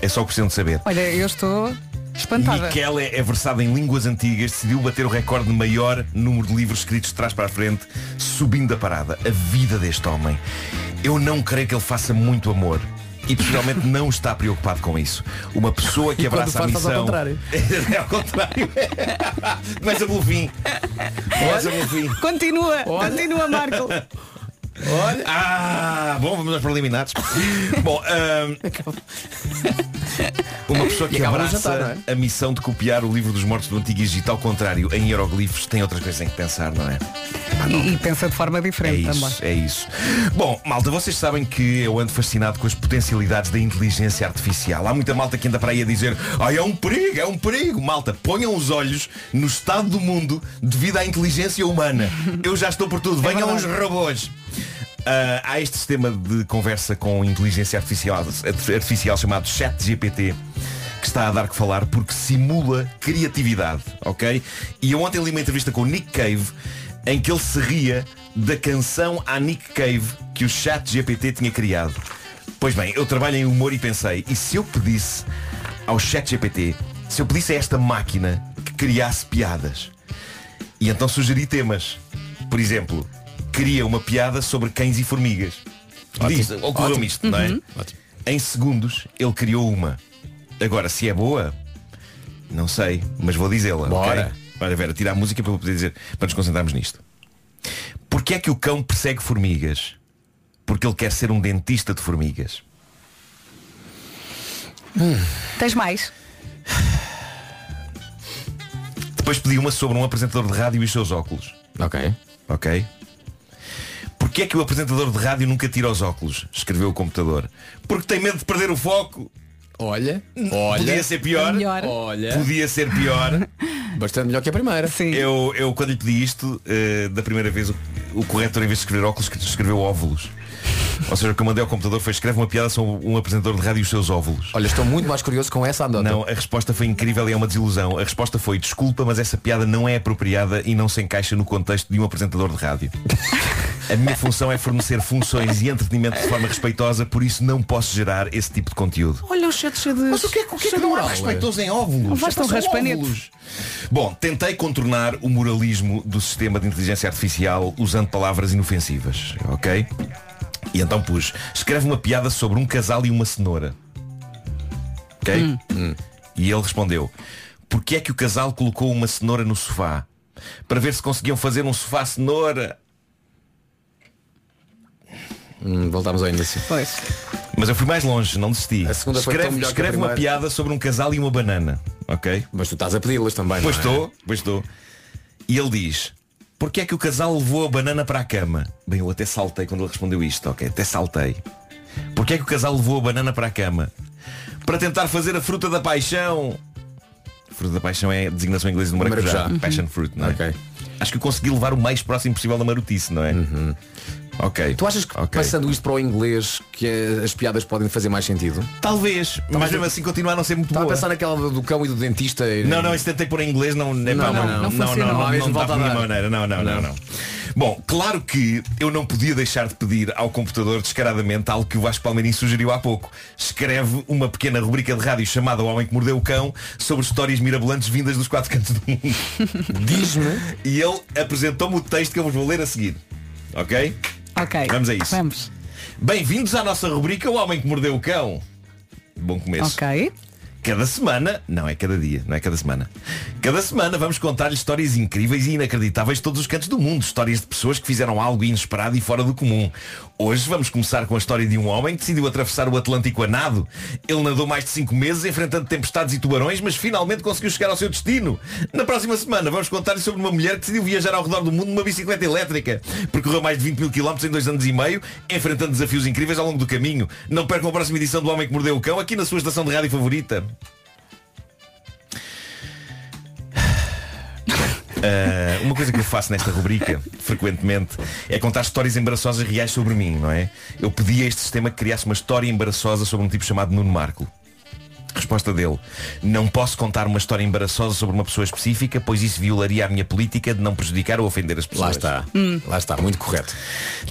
É só o que precisam de saber. Olha, eu estou espantada. Michele é versado em línguas antigas, decidiu bater o recorde de maior número de livros escritos de trás para a frente, subindo a parada. A vida deste homem. Eu não creio que ele faça muito amor. E possivelmente não está preocupado com isso. Uma pessoa que E abraça a faz, ao missão. contrário. <laughs> é ao contrário. <laughs> Começa pelo fim. Começa pelo fim. Continua, continua, Marco. Olha. Ah, bom, vamos aos preliminares. bom, <laughs> ahm, <laughs> uma pessoa que abraça jantar, não a missão de copiar o livro dos mortos do Antigo Egito ao contrário, em hieroglifos, tem outras coisas em que pensar, não é? E, e pensa de forma É diferente isso, também. é isso. Bom, malta, vocês sabem que eu ando fascinado com as potencialidades da inteligência artificial. Há muita malta que anda para aí a dizer Ai, é um perigo, é um perigo. Malta, ponham os olhos no estado do mundo devido à inteligência humana. Eu já estou por tudo. Venham os robôs. Ah, há este sistema de conversa com inteligência artificial, artificial chamado ChatGPT que está a dar que falar porque simula criatividade, ok? E eu ontem li uma entrevista com o Nick Cave em que ele se ria da canção à Nick Cave que o ChatGPT tinha criado. Pois bem, eu trabalho em humor e pensei, e se eu pedisse ao ChatGPT, se eu pedisse a esta máquina que criasse piadas? E então sugeri temas. Por exemplo, cria uma piada sobre cães e formigas. Diz, ocorreu-me Ótimo. isto, não é? Uhum. Ótimo. Em segundos, ele criou uma. Agora, se é boa, não sei, mas vou dizê-la. Bora. ok? Olha, Vera, tira a música para eu poder dizer, para nos concentrarmos nisto. Porquê é que o cão persegue formigas? Porque ele quer ser um dentista de formigas. Tens mais? Depois pedi uma sobre um apresentador de rádio e os seus óculos. Ok. Ok? Porquê é que o apresentador de rádio nunca tira os óculos? Escreveu o computador. Porque tem medo de perder o foco. Olha, olha. Podia ser pior. Melhor. Olha. Podia ser pior. <laughs> Bastante melhor que a primeira. Sim. Eu, eu quando lhe pedi isto, eh, da primeira vez, o, o corretor, em vez de escrever óculos, escreveu óvulos. Ou seja, o que eu mandei ao computador foi escreve uma piada sobre um apresentador de rádio e os seus óvulos. Olha, estou muito mais curioso com essa andota. Não, a resposta foi incrível e é uma desilusão. A resposta foi desculpa, mas essa piada não é apropriada e não se encaixa no contexto de um apresentador de rádio. A minha função é fornecer funções e entretenimento de forma respeitosa, por isso não posso gerar esse tipo de conteúdo. Olha o chat cheio de. Mas o que é, o que, é que não há respeitoso em óvulos? Basta São raspanete. óvulos. Bom, tentei contornar o moralismo do sistema de inteligência artificial usando palavras inofensivas, ok? E então pus, escreve uma piada sobre um casal e uma cenoura. Ok? Hum. E ele respondeu, porquê é que o casal colocou uma cenoura no sofá? Para ver se conseguiam fazer um sofá cenoura. Hum, voltámos ao índice. Pois. Mas eu fui mais longe, não desisti. A segunda foi escreve escreve uma piada sobre um casal e uma banana. Ok? Mas tu estás a pedi-las também. Pois não é? estou, pois estou. E ele diz, porquê é que o casal levou a banana para a cama? Bem, eu até saltei quando ele respondeu isto, ok? Até saltei. Porquê é que o casal levou a banana para a cama? Para tentar fazer a fruta da paixão. Fruta da paixão é a designação em inglês do maracujá. Maracujá. Passion fruit, não é? Acho que eu consegui levar o mais próximo possível da marotice, não é? Ok. Tu achas que Ok. passando isto para o inglês que eh, as piadas podem fazer mais sentido? Talvez, mas mesmo assim continua a não ser muito Estava a boa. pensar naquela do do cão e do dentista. e- Não, não, isso tentei pôr em inglês, não, é Não, pá, não, não, não não, não, funciona. não, Não, não, dá volta a dar. maneira, não, não, não, Não. não. Bom, claro que eu não podia deixar de pedir ao computador descaradamente algo que o Vasco Palmeirinho sugeriu há pouco. Escreve uma pequena rubrica de rádio chamada O Homem que Mordeu o Cão sobre histórias mirabolantes vindas dos quatro cantos do mundo. Diz-me. E ele apresentou-me o texto que eu vos vou ler a seguir. Ok? Ok. Vamos a isso. Vamos. Bem-vindos à nossa rubrica O Homem que Mordeu o Cão. Bom começo. Ok. Cada semana, não é cada dia, não é cada semana. Cada semana vamos contar-lhe histórias incríveis e inacreditáveis de todos os cantos do mundo. Histórias de pessoas que fizeram algo inesperado e fora do comum. Hoje vamos começar com a história de um homem que decidiu atravessar o Atlântico a nado. Ele nadou mais de 5 meses enfrentando tempestades e tubarões, mas finalmente conseguiu chegar ao seu destino. Na próxima semana vamos contar-lhe sobre uma mulher que decidiu viajar ao redor do mundo numa bicicleta elétrica. Percorreu mais de 20 mil quilómetros em dois anos e meio, enfrentando desafios incríveis ao longo do caminho. Não percam a próxima edição do Homem que Mordeu o Cão aqui na sua estação de rádio favorita. Ah, uma coisa que eu faço nesta rubrica, frequentemente, é contar histórias embaraçosas reais sobre mim, não é? Eu pedi a este sistema que criasse uma história embaraçosa sobre um tipo chamado Nuno Marco. Resposta dele. Não posso contar uma história embaraçosa sobre uma pessoa específica, pois isso violaria a minha política de não prejudicar ou ofender as pessoas. Lá está. Lá está, muito correto.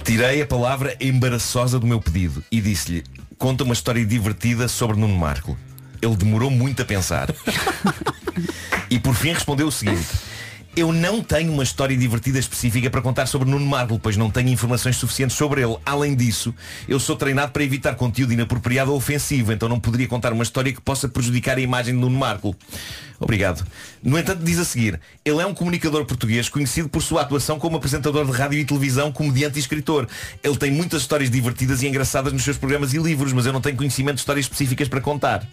Tirei a palavra embaraçosa do meu pedido e disse-lhe, conta uma história divertida sobre Nuno Marco. Ele demorou muito a pensar. <laughs> e por fim respondeu o seguinte. Eu não tenho uma história divertida específica para contar sobre Nuno Marco, pois não tenho informações suficientes sobre ele. Além disso, eu sou treinado para evitar conteúdo inapropriado ou ofensivo, então não poderia contar uma história que possa prejudicar a imagem de Nuno Marco. Obrigado. No entanto, diz a seguir, ele é um comunicador português conhecido por sua atuação como apresentador de rádio e televisão, comediante e escritor. Ele tem muitas histórias divertidas e engraçadas nos seus programas e livros, mas eu não tenho conhecimento de histórias específicas para contar.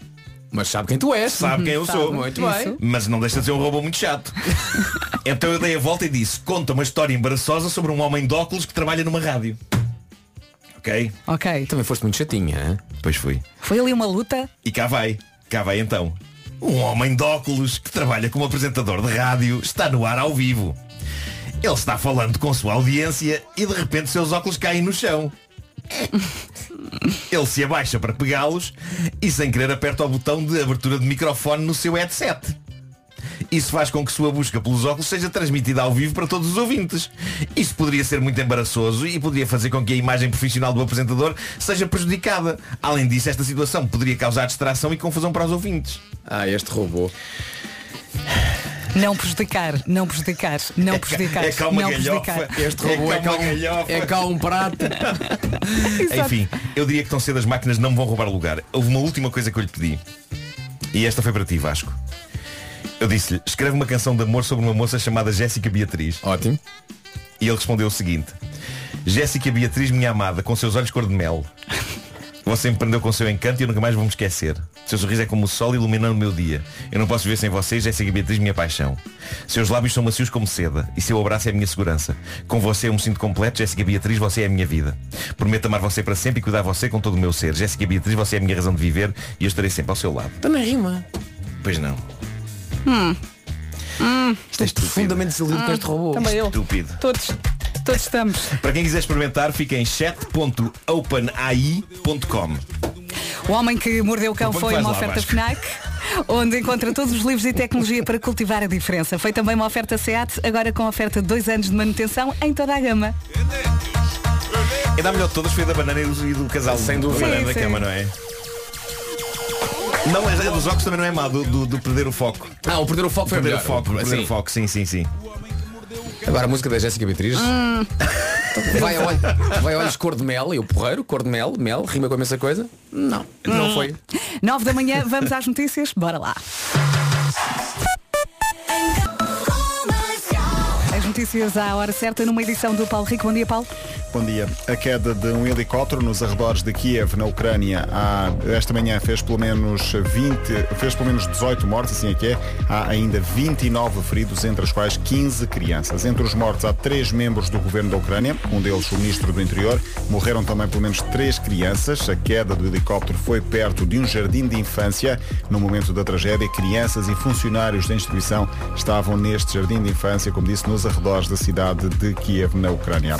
Mas sabe quem tu és. Sabe quem eu Sabe sou. Muito bem. Mas não deixa de ser um robô muito chato. <laughs> então eu dei a volta e disse, conta uma história embaraçosa sobre um homem de óculos que trabalha numa rádio. Ok? Ok. Também foste muito chatinha, hein? Pois fui. Foi ali uma luta. E cá vai, cá vai então. Um homem de óculos que trabalha como apresentador de rádio está no ar ao vivo. Ele está falando com sua audiência e de repente seus óculos caem no chão. <laughs> Ele se abaixa para pegá-los e sem querer aperta o botão de abertura de microfone no seu headset. Isso faz com que sua busca pelos óculos seja transmitida ao vivo para todos os ouvintes. Isso poderia ser muito embaraçoso e poderia fazer com que a imagem profissional do apresentador seja prejudicada. Além disso, esta situação poderia causar distração e confusão para os ouvintes. Ah, este robô. Não prejudicar, não prejudicar, não prejudicar. é cá uma não galhofa. prejudicar. Este robô É é, cá galhofa. um, é cá um prato. <laughs> Enfim, eu diria que tão cedo as máquinas não me vão roubar o lugar. Houve uma última coisa que eu lhe pedi. E esta foi para ti, Vasco. Eu disse-lhe, escreve uma canção de amor sobre uma moça chamada Jéssica Beatriz. Ótimo. E ele respondeu o seguinte. Jéssica Beatriz, minha amada, com seus olhos cor de mel. Você me prendeu com o seu encanto e eu nunca mais vou me esquecer. Seu sorriso é como o sol iluminando o meu dia. Eu não posso viver sem você, Jéssica Beatriz, minha paixão. Seus lábios são macios como seda e seu abraço é a minha segurança. Com você eu me sinto completo, Jéssica Beatriz, você é a minha vida. Prometo amar você para sempre e cuidar de você com todo o meu ser. Jéssica Beatriz, você é a minha razão de viver e eu estarei sempre ao seu lado. Também rima. Pois não. Hum. Hum. Isto é. Profundamente desiludido com este robô. Também eu. Estúpido. Todos, todos estamos. Para quem quiser experimentar, fica em chat.openai.com. O Homem que Mordeu o Cão foi uma lá, oferta Vasco? FNAC, onde encontra todos os livros e tecnologia para cultivar a diferença. Foi também uma oferta SEAT, agora com oferta de dois anos de manutenção em toda a gama. É da melhor de todas foi a da banana e do, casal. Sem dúvida. banana da Sim, cama, sim. não é? Não, a a dos óculos também não é má, do, do- do perder o foco. Ah, o perder o foco foi Perder o foco, perder Sim. o foco, sim, sim, sim. Agora a música da Jéssica Beatriz. Vai, a olho- vai a olhos cor de mel, e o porreiro, cor de mel, mel, rima com a mesma coisa? Não, não foi. Nove da manhã, vamos às notícias? Bora lá. Notícias à hora certa numa edição do Paulo Rico. Bom dia, Paulo. Bom dia. A queda de um helicóptero nos arredores de Kiev, na Ucrânia, há, esta manhã fez pelo menos 20, fez pelo menos 18 mortes, assim é que é. Há ainda 29 feridos, entre os quais 15 crianças. Entre os mortos há três membros do governo da Ucrânia, um deles o ministro do Interior. Morreram também pelo menos três crianças. A queda do helicóptero foi perto de um jardim de infância. No momento da tragédia, crianças e funcionários da instituição estavam neste jardim de infância, como disse, nos arredores da cidade de Kiev, na Ucrânia.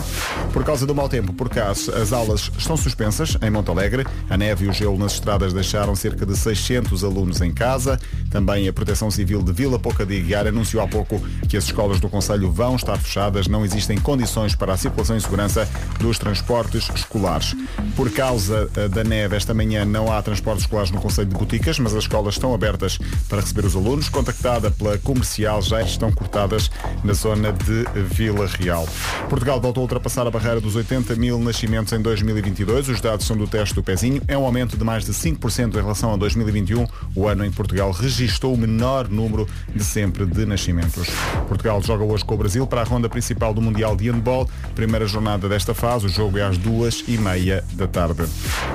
Por causa do mau tempo, por caso, as aulas estão suspensas em Monte Alegre. A neve e o gelo nas estradas deixaram cerca de 600 alunos em casa. Também a Proteção Civil de Vila Pouca de Iguiar anunciou há pouco que as escolas do Conselho vão estar fechadas. Não existem condições para a circulação e segurança dos transportes escolares. Por causa eh, da neve, esta manhã não há transportes escolares no Conselho de Boticas, mas as escolas estão abertas para receber os alunos. Contactada pela comercial, já estão cortadas na zona de Vila Real. Portugal voltou a ultrapassar a barreira dos 80 mil nascimentos em 2022. Os dados são do teste do pezinho. É um aumento de mais de 5% em relação a 2021, o ano em que Portugal registrou o menor número de sempre de nascimentos. Portugal joga hoje com o Brasil para a ronda principal do Mundial de Handball. Primeira jornada desta fase. O jogo é às duas e meia da tarde.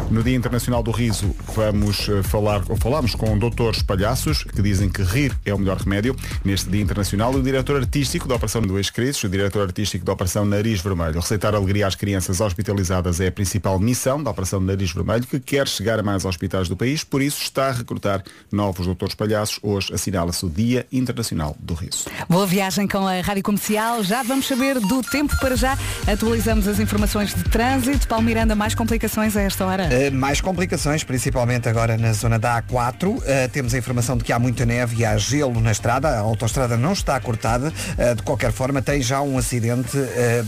No Dia Internacional do Riso, vamos eh, falar, ou falamos com doutores palhaços que dizem que rir é o melhor remédio. Neste Dia Internacional, o diretor artístico da Operação Dois Crises, o diretor artístico da Operação Nariz Vermelho. Receitar alegria às crianças hospitalizadas é a principal missão da Operação Nariz Vermelho, que quer chegar a mais hospitais do país, por isso está a recrutar novos doutores palhaços. Hoje assinala-se o Dia Internacional do Riso. Boa viagem com a Rádio Comercial. Já vamos saber do tempo para já. Atualizamos as informações de trânsito. Paulo Miranda, mais complicações a esta hora? Uh, mais complicações, principalmente agora na zona da A4. Uh, temos a informação de que há muita neve e há gelo na estrada. A autoestrada não está cortada. Uh, de qualquer forma, tem já um acidente.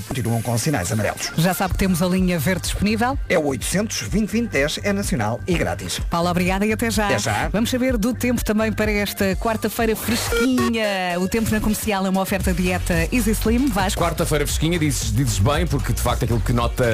continuam com sinais amarelos. Já sabe que temos a linha verde disponível? É o 800 2010 é nacional e grátis. Paulo, obrigada e até já. Até já. Vamos saber do tempo também para esta quarta-feira fresquinha. O tempo na comercial é uma oferta dieta Easy Slim. Vasco. Quarta-feira fresquinha, dizes, dizes bem, porque de facto aquilo que nota,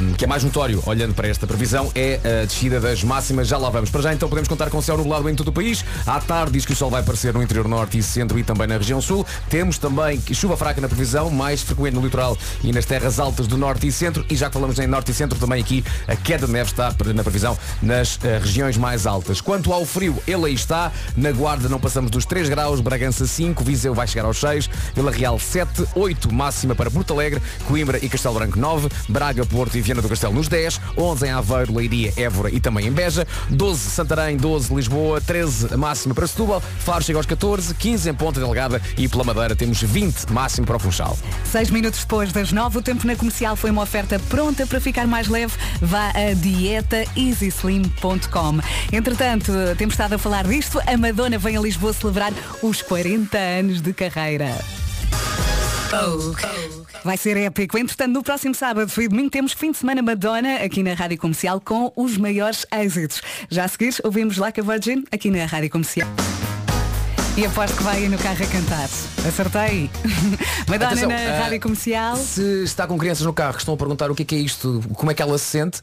um, que é mais notório olhando para esta previsão é a descida das máximas. Já lá vamos. Para já então podemos contar com céu nublado em todo o país. À tarde diz que o sol vai aparecer no interior norte e centro e também na região sul. Temos também chuva fraca na previsão, mais frequente no litoral e nas terras altas do norte e centro. E já que falamos em norte e centro, também aqui a queda de neve está na previsão nas uh, regiões mais altas. Quanto ao frio, ele aí está. Na Guarda não passamos dos 3 graus, Bragança 5, Viseu vai chegar aos 6, Vila Real 7, 8 máxima para Porto Alegre, Coimbra e Castelo Branco 9, Braga, Porto e Viana do Castelo nos 10, 11 em Aveiro, Leiria, Évora e também em Beja, 12 Santarém, 12 Lisboa, 13 máxima para Setúbal, Faro chega aos 14, 15 em Ponta Delgada e pela Madeira temos 20 máximo para o Funchal. 6 minutos depois das 9, o tempo na comercial foi uma oferta pronta para ficar mais leve. Vá a dietaeasyslim.com. Entretanto, temos estado a falar disto, a Madonna vem a Lisboa celebrar os 40 anos de carreira. Vai ser épico. Entretanto, no próximo sábado e domingo temos fim de semana Madonna aqui na Rádio Comercial com os maiores êxitos. Já a seguir, ouvimos Like a Virgin aqui na Rádio Comercial. E aposto que vai aí no carro a cantar. Acertei. <laughs> Madonna Atenção, na eh, Rádio Comercial. Se está com crianças no carro que estão a perguntar o que é, que é isto, como é que ela se sente,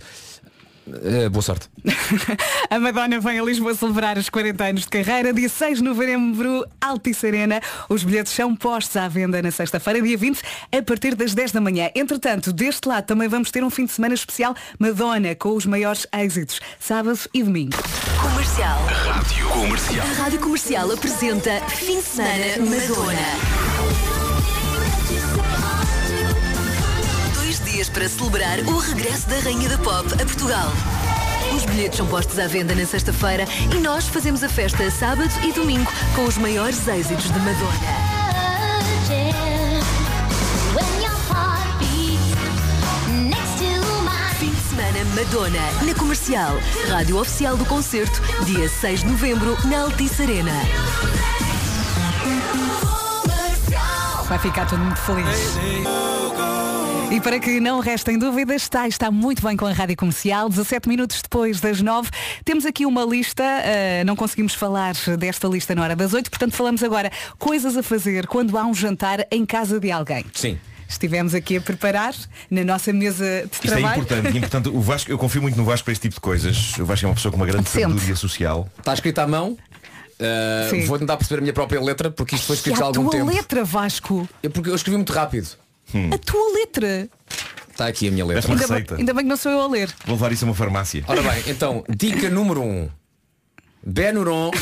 eh, boa sorte. <laughs> A Madonna vem a Lisboa celebrar os 40 anos de carreira. Dia 6 de novembro, Altice Arena. Os bilhetes são postos à venda na sexta-feira, dia 20, a partir das 10 da manhã. Entretanto, deste lado também vamos ter um fim de semana especial Madonna, com os maiores êxitos, sábado e domingo. Comercial. Rádio Comercial. A Rádio Comercial apresenta Fim de Semana Madonna. Dias para celebrar o regresso da Rainha da Pop a Portugal. Os bilhetes são postos à venda na sexta-feira e nós fazemos a festa sábado e domingo com os maiores êxitos de Madonna. Fim de semana Madonna, na comercial. Rádio oficial do concerto, dia 6 de novembro, na Altice Arena. Vai ficar todo muito feliz. E para que não restem dúvidas, está, está muito bem com a Rádio Comercial. 17 minutos depois das 9, temos aqui uma lista, uh, não conseguimos falar desta lista na hora das 8, portanto falamos agora coisas a fazer quando há um jantar em casa de alguém. Sim. Estivemos aqui a preparar na nossa mesa de Isto é trabalho. importante, é importante. O Vasco, eu confio muito no Vasco para este tipo de coisas. O Vasco é uma pessoa com uma grande sabedoria social. Está escrito à mão. Uh, vou tentar perceber a minha própria letra porque isto foi escrito há a algum tua tempo. letra, Vasco. É porque eu escrevi muito rápido. A tua letra. Está aqui a minha letra. Ainda bem, receita. ainda bem que não sou eu a ler. Vou levar isso a uma farmácia. Ora bem, então, dica número 1. Um. Benuron. <laughs>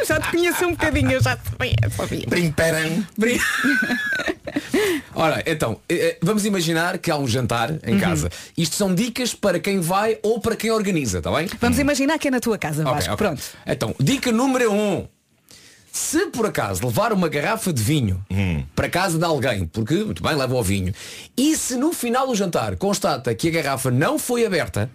Eu já te conheço um bocadinho, eu já te conheço. Brimperam. <laughs> Ora, então, eh, eh, vamos imaginar que há um jantar Uhum. em casa. Isto são dicas para quem vai ou para quem organiza, está bem? Vamos imaginar que é na tua casa, Ok, Vasco. ok. Pronto. Então, dica número 1. Um. Se por acaso levar uma garrafa de vinho Hum. para casa de alguém, porque muito bem, leva o vinho, e se no final do jantar constata que a garrafa não foi aberta,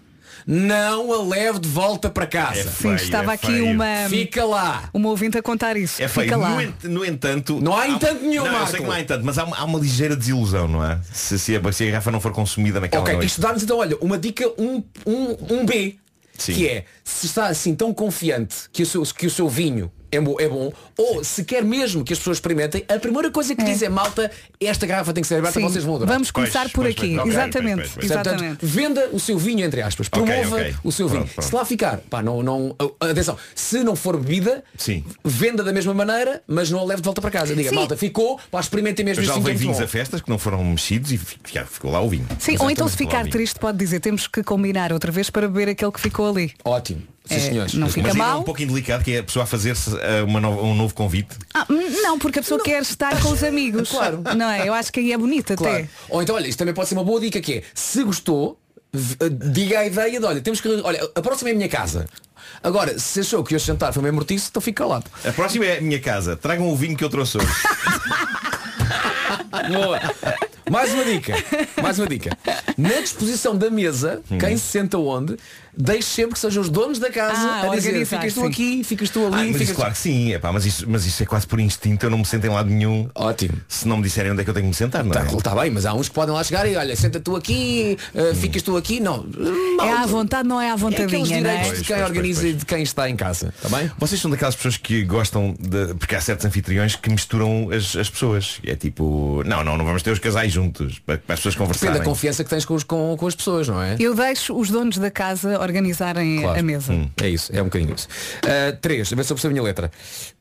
não a leve de volta para casa. É Sim, feio, estava é aqui feio. uma, Fica lá. uma ouvinte a contar isso. É feio. Fica lá. No, ent- no entanto. Não há há- entanto nenhum, Não, eu sei que não há entanto, mas há uma, há uma ligeira desilusão, não é? Se, se, a, se a garrafa não for consumida naquela Ok, noite. isto dá-nos então, olha, uma dica um, um, um B, Sim. que é, se está assim tão confiante que o seu, que o seu vinho é bom, é bom, ou se quer mesmo que as pessoas experimentem, a primeira coisa que diz é malta, esta garrafa tem que ser aberta, Sim. vocês vão adorar. Vamos começar Pois, por pois, aqui. pois, Exatamente. pois, pois, Portanto, Exatamente. venda o seu vinho, entre aspas. Promova ok. o seu Pronto, vinho. pronto. Se lá ficar, pá, não, não, atenção, se não for bebida, Sim. venda da mesma maneira, mas não a leve de volta para casa. Diga, Sim. malta, ficou, pá, experimentem mesmo Eu já levei vinho, é vinhos muito a bom. festas que não foram mexidos e ficou lá o vinho. Sim, ou então se Exatamente, ficar triste pode dizer temos que combinar outra vez para beber aquele que ficou ali. Ótimo. Sim, É, senhores. não fica Mas é mal. um pouco indelicado que é a pessoa a fazer-se uma nova- um novo convite. Ah, hum, não, porque a pessoa quer estar com os amigos. <laughs> Claro. Não é? Eu acho que aí é bonito Claro. até. Ou então, olha, isto também pode ser uma boa dica que é, se gostou, v- eh, diga a ideia de, olha, temos que. Olha, a próxima é a minha casa. Agora, se achou que este jantar foi meio mortiço, então fica calado. A próxima é a minha casa. Tragam o vinho que eu trouxe hoje. <laughs> Boa. Mais uma dica. Mais uma dica. Na disposição da mesa, Hum. quem se senta onde, deixe sempre que sejam os donos da casa Ah, a dizer, organizar, ficas tu sim. aqui, ficas tu ali, Ah, mas isso, claro que sim, epá, mas, isso, mas isso é quase por instinto, eu não me sento em lado nenhum. Ótimo. Se não me disserem onde é que eu tenho que me sentar, não Tá, é? tá bem, mas há uns que podem lá chegar e olha, senta tu aqui, eh, ficas tu aqui, não. É à vontade, não é à É vontadinha, não direitos é? de quem pois, organiza pois, e de quem está em casa, está bem? Vocês são daquelas pessoas que gostam de. Porque há certos anfitriões que misturam as, as pessoas. É tipo, não, não, não vamos ter os casais juntos para, para as pessoas Depende conversarem. da confiança que tens com, os- com, com as pessoas, não é? Eu deixo os donos da casa organizarem Claro. a mesa. Hum, é isso, é um bocadinho isso. Uh, três, a ver se eu percebo a minha letra.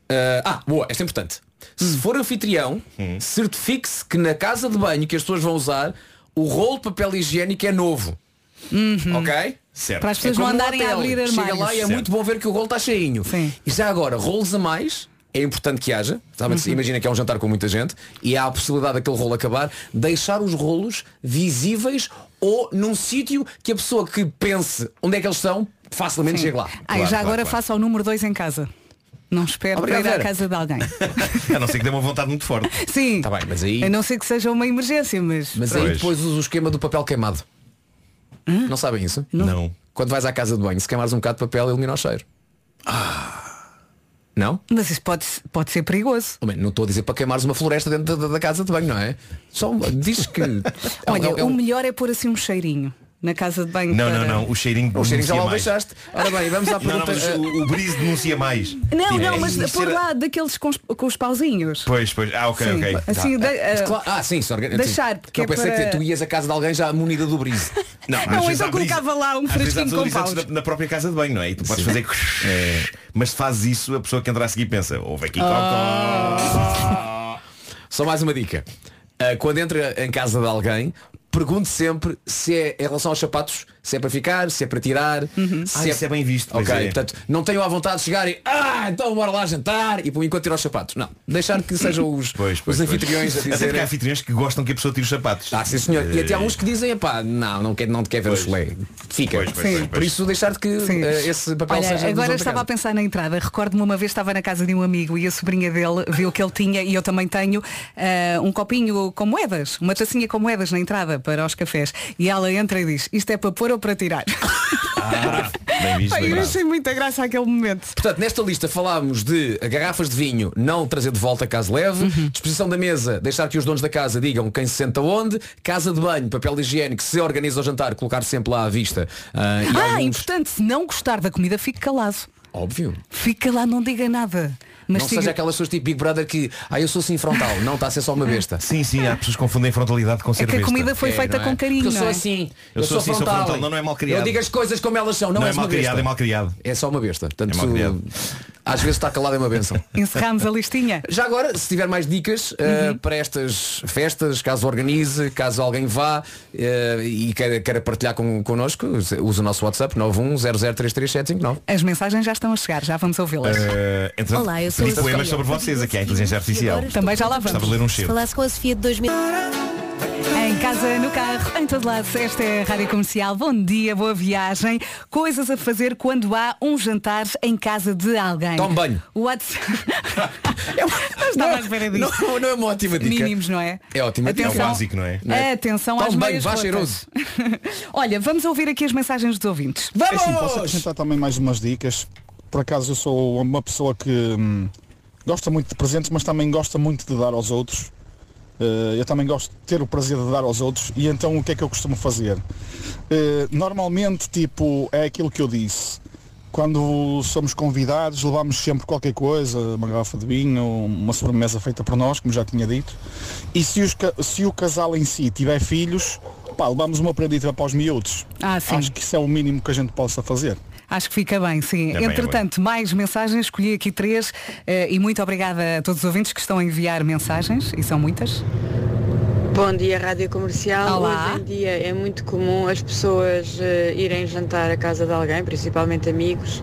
Uh, ah, boa, esta é importante. Se for anfitrião, certifique-se que na casa de banho que as pessoas vão usar, o rolo de papel higiênico é novo. Ok? Certo. Para as pessoas É não andarem a hotel. abrir Chega armários. lá e é Certo. muito bom ver que o rolo está cheinho. Sim. E já agora, rolos a mais, é importante que haja. Sabe, Uhum. Imagina que é um jantar com muita gente e há a possibilidade daquele rolo acabar, deixar os rolos visíveis ou num sítio que a pessoa que pense onde é que eles estão, facilmente chegue lá. Ah, Claro, já claro, agora claro. faça o número 2 em casa. Não espero Obrigado, para ir à casa de alguém. <laughs> A não ser que dê uma vontade muito forte. <laughs> Sim. Tá bem, mas aí. A não ser que seja uma emergência, mas. Mas aí Pois. depois usa o esquema do papel queimado. Não sabem isso? Não. Quando vais à casa de banho, se queimares um bocado de papel, elimina o cheiro. Não? Mas isso pode, pode ser perigoso. Bem, não estou a dizer para queimares uma floresta dentro da, da casa de banho, não é? Só diz que. é <laughs> um- Olha, é um- o melhor é pôr assim um cheirinho na casa de banho. Não, para... não, não. O cheirinho O cheirinho já lá o mais. deixaste. Ora bem, vamos à Não, não, pergunta. mas o, o brise denuncia mais. Não, não, é mas era- lá daqueles com os, com os pauzinhos. Pois, pois. Ah, ok, Sim, ok. Assim, Tá. de- É, ah, claro. Ah, sim, se deixar, sim. porque Eu é pensei para- que tu ias à casa de alguém já munida do brise. <laughs> Não, Não, então colocava lá um fresquinho com paus. na, na própria casa de banho, não é? E tu podes fazer. <laughs> É, mas se fazes isso, a pessoa que entra a seguir pensa, houve aqui cocó. Só mais uma dica. Ah, quando entra em casa de alguém, pergunte sempre se é em relação aos sapatos, se é para ficar, se é para tirar. Se Ah, isso é bem visto, pois Ok, é. portanto, não tenham à vontade de chegar e ah, então bora lá jantar e por enquanto tirar os sapatos. Não, deixar que sejam <laughs> os, Pois, pois, os pois. anfitriões a Até porque há dizer. anfitriões que gostam que a pessoa tire os sapatos. Ah, sim senhor. E até há Eh, uns que dizem, pá, não, não quer, não te quer ver o chulé. Fica. Pois, pois, Sim. pois, pois. Por isso deixar-te que Sim. eh, esse papel Olha, seja agora estava a pensar na entrada. Recordo-me uma vez estava na casa de um amigo e a sobrinha dele viu que ele tinha, e eu também tenho, ah, um copinho com moedas, uma tacinha com moedas na entrada para os cafés. E ela entra e diz, isto é para pôr ou para tirar? <laughs> Ah, bem visto, bem eu achei muita graça aquele momento. Portanto, nesta lista falámos de garrafas de vinho não trazer de volta caso leve, Uhum. disposição da mesa, deixar que os donos da casa digam quem se senta onde, casa de banho, papel higiênico, se organiza o jantar, colocar sempre lá à vista. Ah, e Ah, alguns- importante, se não gostar da comida, fique calado. Óbvio. Fica lá, não diga nada. Mas não diga- seja aquelas pessoas tipo Big Brother que, ah, eu sou assim frontal, não está a ser só uma besta. <laughs> Sim, sim, há pessoas que confundem frontalidade com É ser que a comida foi É, feita é? com carinho. Porque eu sou não é? assim. Eu sou assim, sou frontal. Não, não é mal criado. Eu digo as coisas como elas são, não, Não és é mal criado, é mal criado. É só uma besta. Portanto, É mal criado. Às vezes está calado é uma benção. <laughs> Encerramos a listinha. Já agora, se tiver mais dicas uh, para estas festas, caso organize, caso alguém vá uh, e queira, queira partilhar com, connosco, use o nosso WhatsApp 910033759. As mensagens já estão a chegar, já vamos ouvi-las. Uh, entretanto, Olá, eu pedi a poemas sobre vocês aqui, a inteligência artificial. Também já lá vamos. de ler um cheiro. falasse com a Sofia de 2000. Em casa, no carro, em todo lado, esta é a Rádio Comercial. Bom dia, boa viagem. Coisas a fazer quando há um jantar em casa de alguém. Tome banho. WhatsApp. <laughs> Não estava à espera disso. Não, não é uma ótima dica. Mínimos, não é? É ótima dica. Atenção. É o básico, não é? Não é? Atenção Tome às banho, vá cheiroso. <laughs> Olha, vamos ouvir aqui as mensagens dos ouvintes. É sim, posso Vamos! acrescentar também mais umas dicas. Por acaso eu sou uma pessoa que hum, gosta muito de presentes, mas também gosta muito de dar aos outros. Eh, eu também gosto de ter o prazer de dar aos outros e então o que é que eu costumo fazer? Eh, normalmente, tipo, é aquilo que eu disse. Quando somos convidados, levamos sempre qualquer coisa, uma garrafa de vinho, uma sobremesa feita por nós, como já tinha dito. E se, os se o casal em si tiver filhos, pá, levamos uma prendita para os miúdos. Ah, sim. Acho que isso é o mínimo que a gente possa fazer. Acho que fica bem, sim. É bem, é Entretanto, mais mensagens, escolhi aqui três eh, e muito obrigada a todos os ouvintes que estão a enviar mensagens, e são muitas. Bom dia, Rádio Comercial. Olá. Hoje em dia é muito comum as pessoas eh, irem jantar à casa de alguém, principalmente amigos,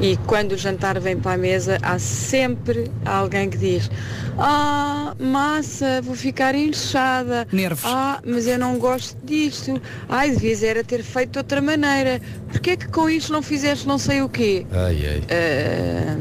e quando o jantar vem para a mesa, há sempre alguém que diz Ah, massa, vou ficar inchada. Nervos. Ah, mas eu não gosto disto. Ai, devias era ter feito de outra maneira. Porquê é que com isto não fizeste não sei o quê? Ai, ai. Ah,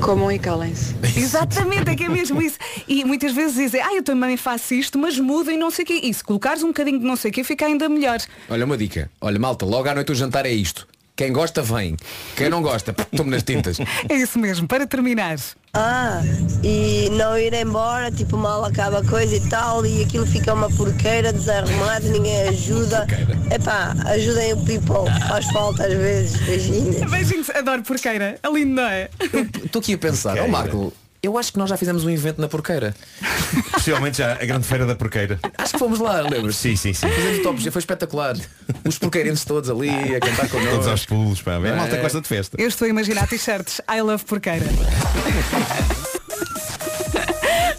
comam e calem-se. <laughs> Exatamente, é que é mesmo isso. E muitas vezes dizem, ah, eu também faço isto, mas muda e não sei o quê. E se colocares um bocadinho de não sei o quê, fica ainda melhor. Olha uma dica. Olha, malta, logo à noite o jantar é isto. Quem gosta vem. Quem não gosta, tome nas tintas. É isso mesmo, para terminar. Ah, e não ir embora, tipo mal acaba a coisa e tal, e aquilo fica uma porqueira, desarrumado, ninguém ajuda. Epá, ajudem o people, faz falta às vezes, beijinhos. Beijinhos, adoro porqueira. É lindo, não é? Estou aqui a pensar, ó Marco, eu acho que nós já fizemos um evento na porqueira. <laughs> Possivelmente já a grande feira da porqueira. Acho que fomos lá, lembras? Sim, sim, sim. Fizemos o top, já foi espetacular. Os porqueirenses todos ali a cantar connosco. Todos aos pulos, pá. É É. malta gosta de festa. Eu estou a imaginar t-shirts I love porqueira. <laughs>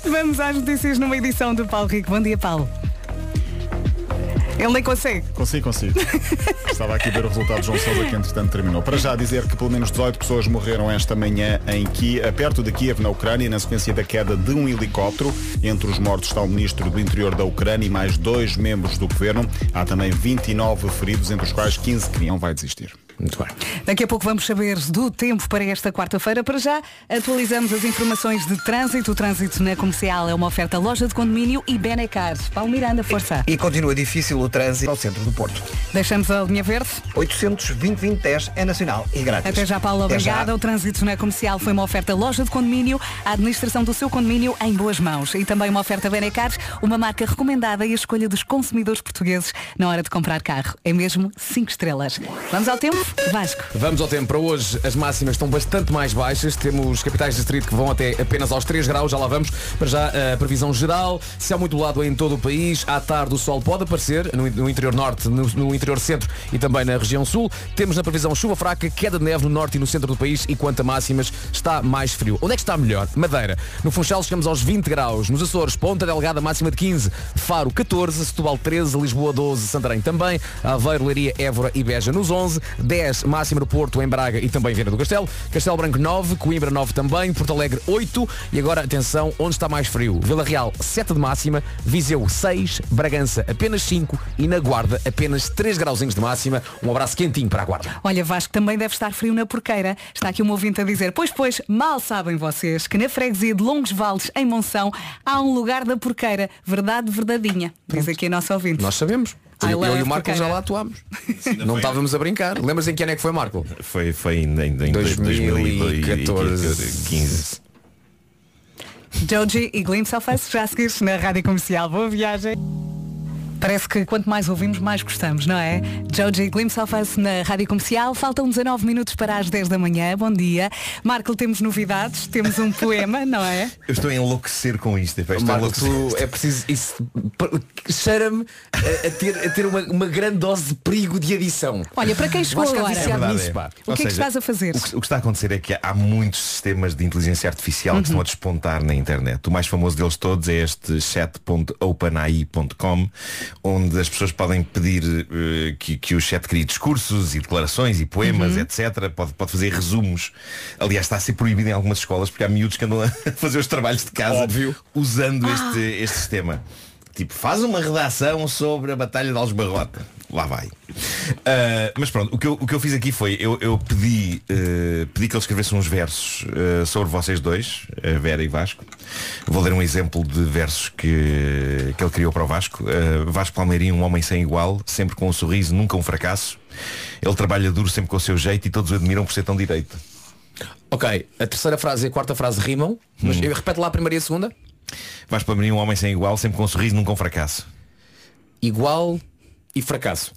Vamos às notícias numa edição do Paulo Rico. Bom dia, Paulo. Ele nem consegue. Consigo, consigo. <laughs> Estava aqui a ver o resultado de João Sousa que entretanto terminou. Para já dizer que pelo menos 18 pessoas morreram esta manhã em Kiev, perto de Kiev, na Ucrânia, na sequência da queda de um helicóptero. Entre os mortos está o ministro do interior da Ucrânia e mais dois membros do governo. Há também 29 feridos, entre os quais 15 que não vai desistir. Muito bem. Daqui a pouco vamos saber do tempo para esta quarta-feira. Para já, atualizamos as informações de trânsito. O trânsito na comercial é uma oferta loja de condomínio e Benecar. Paulo Miranda, força. E continua difícil o trânsito ao centro do Porto. Deixamos a linha verde. 820 10 é nacional e grátis. Até já, Paulo. Até já. Obrigada. O trânsito na comercial foi uma oferta loja de condomínio, a administração do seu condomínio em boas mãos. E também uma oferta Benecar, uma marca recomendada e a escolha dos consumidores portugueses na hora de comprar carro. É mesmo 5 estrelas. Vamos ao tempo? Vasco. Vamos ao tempo. Para hoje as máximas estão bastante mais baixas. Temos capitais de distrito que vão até apenas aos 3 graus, já lá vamos. Para já a previsão geral, céu muito lado em todo o país. À tarde o sol pode aparecer no, interior norte, no, no interior centro e também na região sul. Temos na previsão chuva fraca, queda de neve no norte e no centro do país e quanto a máximas está mais frio. Onde é que está melhor? Madeira. No Funchal chegamos aos 20 graus. Nos Açores, Ponta Delgada máxima de 15. Faro 14, Setúbal 13, Lisboa 12, Santarém também. Aveiro, Leiria, Évora e Beja nos 11. 10 máxima no Porto, em Braga e também Viana do Castelo. Castelo Branco 9, Coimbra 9 também, Porto Alegre 8 e agora atenção, onde está mais frio? Vila Real 7 de máxima, Viseu 6, Bragança apenas 5 e na Guarda apenas 3 grauzinhos de máxima. Um abraço quentinho para a Guarda. Olha, Vasco, também deve estar frio na porqueira. Está aqui um ouvinte a dizer, pois, pois, mal sabem vocês que na freguesia de Longos Vales, em Monção, há um lugar da porqueira. Verdade, verdadinha. Diz aqui a nossa ouvinte. Nós sabemos. I Eu, eu e o Marco já lá atuámos. Não estávamos a brincar. Lembras em que ano é que foi, Marco? Foi, foi em, em, em 2014. Joji e Glimpse of Us, já seguires na Rádio Comercial. Boa viagem. Parece que quanto mais ouvimos, mais gostamos, não é? Joji Glimpse of Us na Rádio Comercial. Faltam 19 minutos para as 10 da manhã. Bom dia. Marco, temos novidades, temos um poema, não é? Eu estou a enlouquecer com isto. estou Marco, é preciso isso cheira-me a, a ter, a ter uma, uma grande dose de perigo de adição. Olha, para quem chegou agora, É verdade, nisso, é. pá. o que é que seja, estás a fazer? O que, o que está a acontecer é que há muitos sistemas de inteligência artificial Uhum. que estão a despontar na internet. O mais famoso deles todos é este chat.openai.com, onde as pessoas podem pedir eh, que, que o chat crie discursos e declarações e poemas, Uhum. etc. Pode, pode fazer resumos. Aliás, está a ser proibido em algumas escolas porque há miúdos que andam a <laughs> fazer os trabalhos de casa Óbvio. usando Ah. este, este sistema. Tipo, faz uma redação sobre a Batalha de Algebarrota. Lá vai. Ah, mas pronto, o que, eu, o que eu fiz aqui foi, eu, eu pedi, eh, pedi que ele escrevesse uns versos eh, sobre vocês dois, Vera e Vasco. Vou ler um exemplo de versos que, que ele criou para o Vasco. Vasco Palmeirinho, um homem sem igual, sempre com um sorriso, nunca um fracasso. Ele trabalha duro sempre com o seu jeito e todos o admiram por ser tão direito. Ok, a terceira frase e a quarta frase rimam, mas Hum. eu repete lá a primeira e a segunda. Vasco Palmeirinho, um homem sem igual, sempre com um sorriso, nunca um fracasso. Igual e fracasso.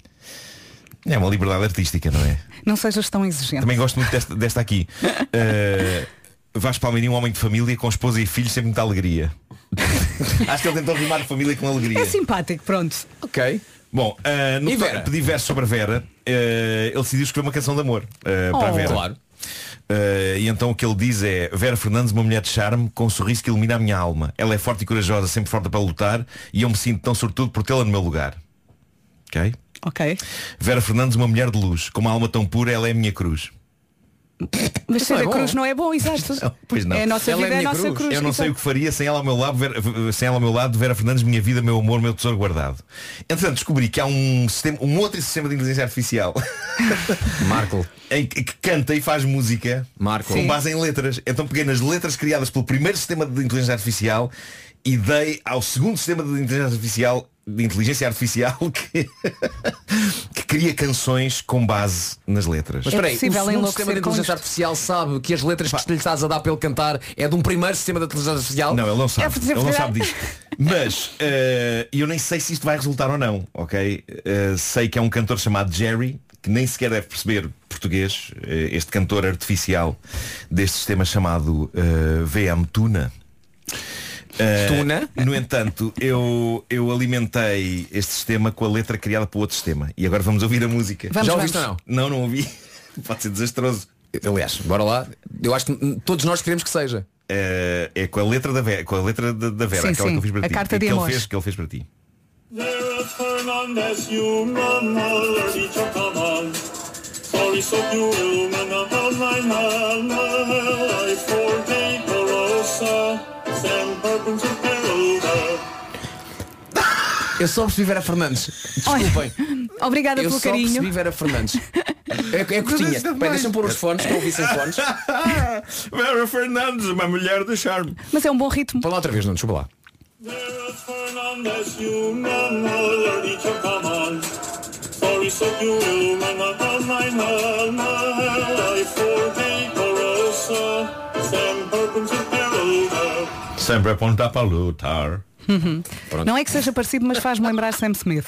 É uma liberdade artística, não é? Não sejas tão exigente. Também gosto muito desta, desta aqui. Uh, <laughs> Vasco Palmeirinho, um homem de família, com esposa e filhos, sempre muita alegria. <laughs> Acho que ele tentou rimar família com alegria. É simpático, pronto. Ok. Bom, uh, no E pedi versos sobre a Vera, uh, ele decidiu escrever uma canção de amor uh, para a Oh. Vera. Claro. Uh, e então o que ele diz é Vera Fernandes, uma mulher de charme Com um sorriso que ilumina a minha alma Ela é forte e corajosa, sempre forte para lutar E eu me sinto tão sortudo por tê-la no meu lugar Ok? Ok. Vera Fernandes, uma mulher de luz Com uma alma tão pura, ela é a minha cruz Mas Isso ser é a bom. cruz não é bom, exato. <laughs> Pois não. É a nossa vida, é a nossa cruz. Eu não sei o que faria sem ela ao meu lado, Vera, sem ela ao meu lado, Vera Fernandes, minha vida, meu amor, meu tesouro guardado. Entretanto, descobri que há um, sistema, um outro sistema de inteligência artificial <laughs> Marco em que, que canta e faz música Marco. com base em letras. Então peguei nas letras criadas pelo primeiro sistema de inteligência artificial e dei ao segundo sistema de inteligência artificial de inteligência artificial <laughs> que, que cria canções com base nas letras. Mas espera aí, o segundo sistema de inteligência artificial sabe que as letras que lhe estás a dar para ele cantar é de um primeiro sistema de inteligência artificial? Não, ele não sabe. É ele não sabe disso. Mas eh, eu nem sei se isto vai resultar ou não, ok? Eh, sei que é um cantor chamado Jerry, que nem sequer deve perceber português, eh, este cantor artificial deste sistema chamado VM Tuna. Eh, Tuna? No entanto, eu, eu alimentei este sistema com a letra criada por outro sistema. E agora vamos ouvir a música. Vamos, Já ouviste vamos. ou não? Não, não ouvi. <laughs> Pode ser desastroso. Aliás, bora lá. Eu acho que todos nós queremos que seja. Eh, é com a letra da Vera, com a letra da, da Vera, Sim, aquela sim, que eu fiz para a ti. carta de que, ele amor. fez, que ele fez para ti. Eu só percebi Vera Fernandes. Desculpem. Obrigada Eu pelo só carinho. percebi Vera Fernandes. É, é curtinha. Bem, deixa-me pôr os fones, que eu ouvi sem fones. <laughs> Vera Fernandes, uma mulher de charme. Mas é um bom ritmo. Lá outra vez, não, desculpa lá. Sempre apontar para lutar. Uhum. Não é que seja parecido, mas faz-me lembrar Sam Smith.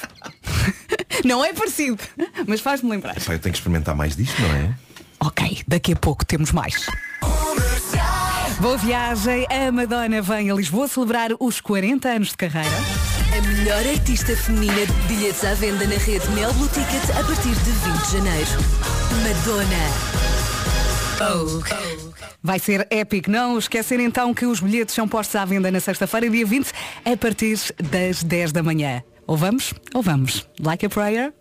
<laughs> não é parecido, mas faz-me lembrar. Epá, eu tenho que experimentar mais disto, não é? Ok, daqui a pouco temos mais. Boa viagem, a Madonna vem a Lisboa celebrar os 40 anos de carreira. A melhor artista feminina de bilhetes à venda na rede Mel Blue Ticket a partir de 20 de janeiro. Madonna. Vai ser épico, não esquecer então que os bilhetes são postos à venda na sexta-feira, dia 20, a partir das 10 da manhã. Ou vamos? Ou vamos? Like a prayer?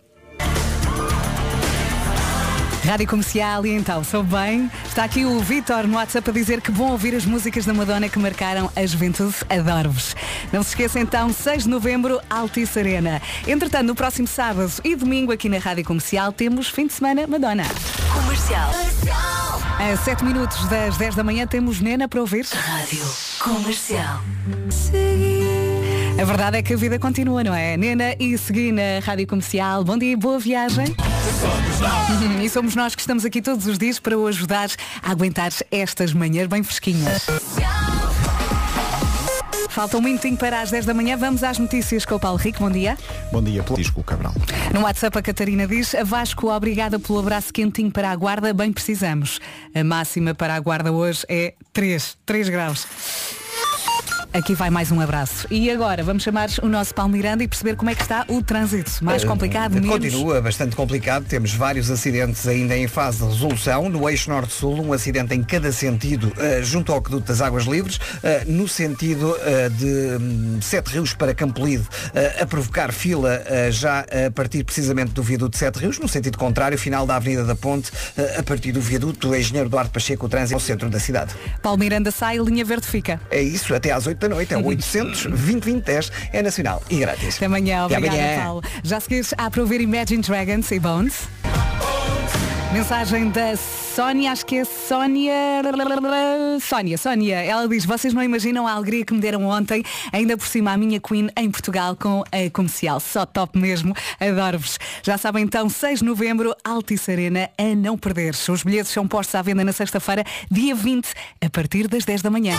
Rádio Comercial e então, sou bem. Está aqui o Vitor no WhatsApp a dizer que bom ouvir as músicas da Madonna que marcaram a juventude. Adoro-vos. Não se esqueça então, 6 de novembro, Altice Arena. Entretanto, no próximo sábado e domingo aqui na Rádio Comercial temos fim de semana Madonna. Comercial. A 7 minutos das 10 da manhã temos Nena para ouvir. Rádio Comercial. A verdade é que a vida continua, não é? Nena e segui na Rádio Comercial. Bom dia, boa viagem. E somos nós que estamos aqui todos os dias para o ajudar a aguentar estas manhãs bem fresquinhas. Falta um minutinho para as 10 da manhã. Vamos às notícias com o Paulo Rico. Bom dia. Bom dia, Disco Cabral. No WhatsApp a Catarina diz, a Vasco, obrigada pelo abraço quentinho para a guarda, bem precisamos. A máxima para a guarda hoje é 3, 3 graus. Aqui vai mais um abraço. E agora vamos chamar o nosso Paulo Miranda e perceber como é que está o trânsito. Mais Eh, complicado, menos... Continua bastante complicado. Temos vários acidentes ainda em fase de resolução. No eixo norte-sul, um acidente em cada sentido, eh, junto ao aqueduto das Águas Livres, eh, no sentido de hum, Sete Rios para Campolide, a provocar fila já a partir precisamente do viaduto de Sete Rios, no sentido contrário, final da Avenida da Ponte, a partir do viaduto do Engenheiro Duarte Pacheco, o trânsito ao centro da cidade. Paulo Miranda sai, linha verde fica. É isso, até às 8 da noite, é o 800 2010 é nacional e grátis. Até amanhã, Até obrigada amanhã. Paulo. Já a seguir há para ouvir Imagine Dragons e Bones. Mensagem da Sónia, acho que é Sónia. Sónia, Sónia, ela diz, vocês não imaginam a alegria que me deram ontem, ainda por cima a minha Queen em Portugal com a comercial. Só top mesmo, adoro-vos. Já sabem então, 6 de novembro, Altice Arena, a não perder. Os bilhetes são postos à venda na sexta-feira, dia 20, a partir das 10 da manhã.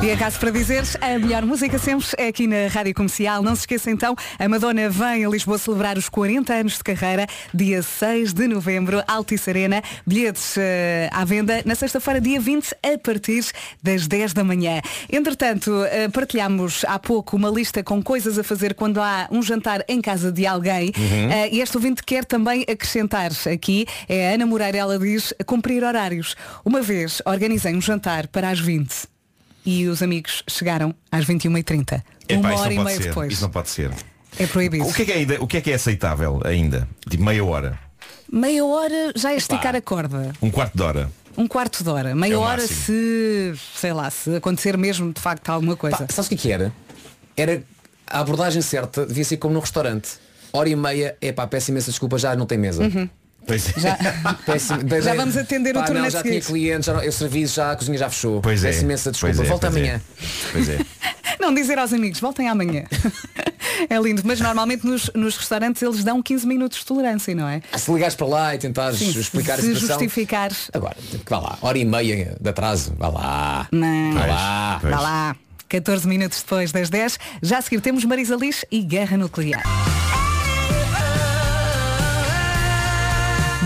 E acaso para dizeres, a melhor música sempre é aqui na Rádio Comercial. Não se esqueça então, a Madonna vem a Lisboa celebrar os 40 anos de carreira, dia 6 de novembro, Altice Arena. Bilhetes eh, à venda na sexta-feira, dia 20, a partir das 10 da manhã. Entretanto, eh, partilhámos há pouco uma lista com coisas a fazer quando há um jantar em casa de alguém. Uhum. Eh, e este ouvinte quer também acrescentar aqui, é a Ana Moreira, ela diz, cumprir horários. Uma vez organizei um jantar para as 20 e os amigos chegaram às 21h30. Epá, uma hora e meia ser. depois. Isso não pode ser. É proibido. O que é que é, ainda- o que é, que é aceitável ainda? Tipo meia hora. Meia hora já é esticar a corda. Um quarto de hora. Um quarto de hora. Meia É hora máximo. se, sei lá, se acontecer mesmo de facto alguma coisa. Pá, sabes o que é que era? Era a abordagem certa, devia ser como num restaurante. Hora e meia, é pá, peço imensa desculpa, já não tem mesa. Uhum. Pois é. Já, <laughs> Péssimo. já vamos atender o Pá, turno não, a já seguir. tinha clientes, já não, eu serviço, já a cozinha já fechou. Pois é. Peço imensa desculpa. Pois é, Volta pois é. amanhã. Pois é. <laughs> Não dizer aos amigos, voltem amanhã. <laughs> é lindo, mas normalmente nos, nos restaurantes eles dão 15 minutos de tolerância, não é? Se ligares para lá e tentares Sim, explicar a se situação. justificares. Agora, vá lá, hora e meia de atraso, vá lá. Não. Vá lá. Vá lá. 14 minutos depois das 10. Já a seguir temos Marisa Liz e Guerra Nuclear.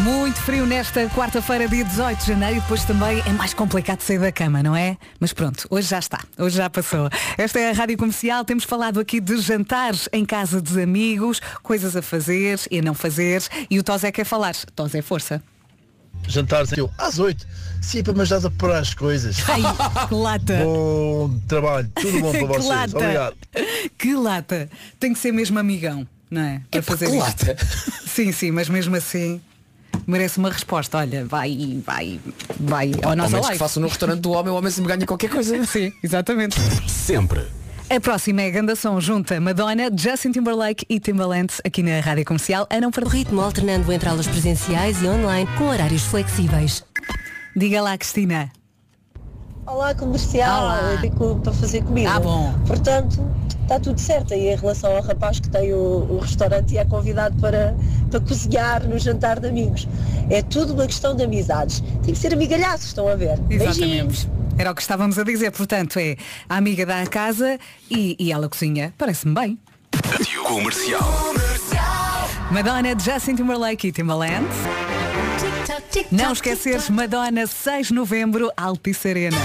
Muito frio nesta quarta-feira, dia 18 de janeiro, e depois também é mais complicado sair da cama, não é? Mas pronto, hoje já está, hoje já passou. Esta é a Rádio Comercial, temos falado aqui de jantares em casa dos amigos, coisas a fazer e a não fazer, e o Tosé quer falar. Tosé, força. Jantar eu, às 8. Sim, para me ajudares a preparar as coisas. <laughs> Ai, que lata. Bom trabalho, tudo bom <laughs> para vocês. lata. Obrigado. Que lata. Tem que ser mesmo amigão, não é? Para fazer que isto. lata. <laughs> Sim, sim, mas mesmo assim merece uma resposta. Olha, vai, vai, vai ao nosso live. que faço no restaurante do homem, o homem sempre ganha qualquer coisa. <laughs> Sim, exatamente. Sempre. A próxima é a Gandação junta Madonna, Justin Timberlake e Timbaland aqui na Rádio Comercial. A não perder. Ritmo alternando entre aulas presenciais e online com horários flexíveis. Diga lá, Cristina. Olá, comercial. Olá. Eu digo para fazer comida. Ah, bom. Portanto, está tudo certo. E em relação ao rapaz que tem o, o restaurante e é convidado para, para cozinhar no jantar de amigos. É tudo uma questão de amizades. Tem que ser amigalhaços, estão a ver? Beijinhos. Era o que estávamos a dizer. Portanto, é a amiga dá a casa e, e ela cozinha. Parece-me bem. Comercial. Madonna, Justin Timberlake e Timbaland. Não esqueceres, Madonna, 6 de novembro, Altice Arena.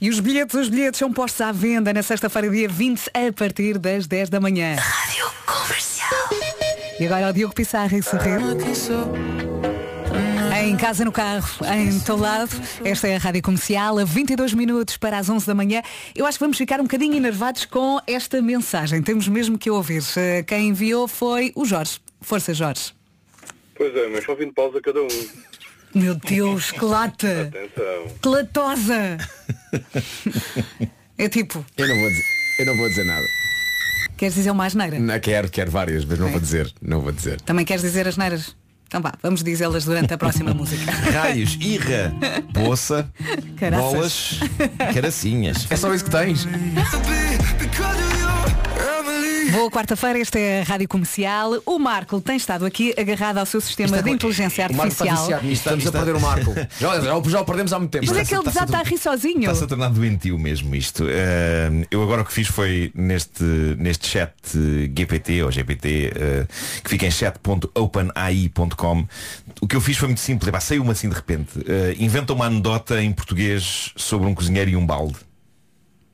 E os bilhetes, os bilhetes são postos à venda na sexta-feira, dia 20, a partir das 10 da manhã. Rádio Comercial. E agora o Diogo Pissarra e Sorrir. Em casa, no carro, em todo lado. Esta é a Rádio Comercial, a 22 minutos para as 11 da manhã. Eu acho que vamos ficar um bocadinho enervados com esta mensagem. Temos mesmo que ouvir. Eh, Quem enviou foi o Jorge. Força, Jorge. Pois é, mas só vim de pausa cada um. Meu Deus, que lata! Atenção. Que latosa! É tipo, Eu não vou dizer, eu não vou dizer nada. queres dizer uma asneira? Não, quero, quero várias, mas não vou dizer. Não vou dizer. Também queres dizer asneiras? Então vá, vamos dizê-las durante a próxima música. Raios, irra, poça, Caraças. bolas, caracinhas. É só isso que tens. Boa quarta-feira, esta é a Rádio Comercial. O Marco tem estado aqui agarrado ao seu sistema de inteligência O Marco está artificial. nisto. Estamos a perder o Marco. <laughs> Já, já, já o perdemos há muito tempo. Mas é que ele já está a rir sozinho. Está-se a tornar doentio mesmo isto. Eh, eu agora o que fiz foi neste, neste chat eh, GPT ou GPT eh, que fica em chat.openai.com o que eu fiz foi muito simples. Epá, Saiu-me assim de repente. Eh, inventa uma anedota em português sobre um cozinheiro e um balde.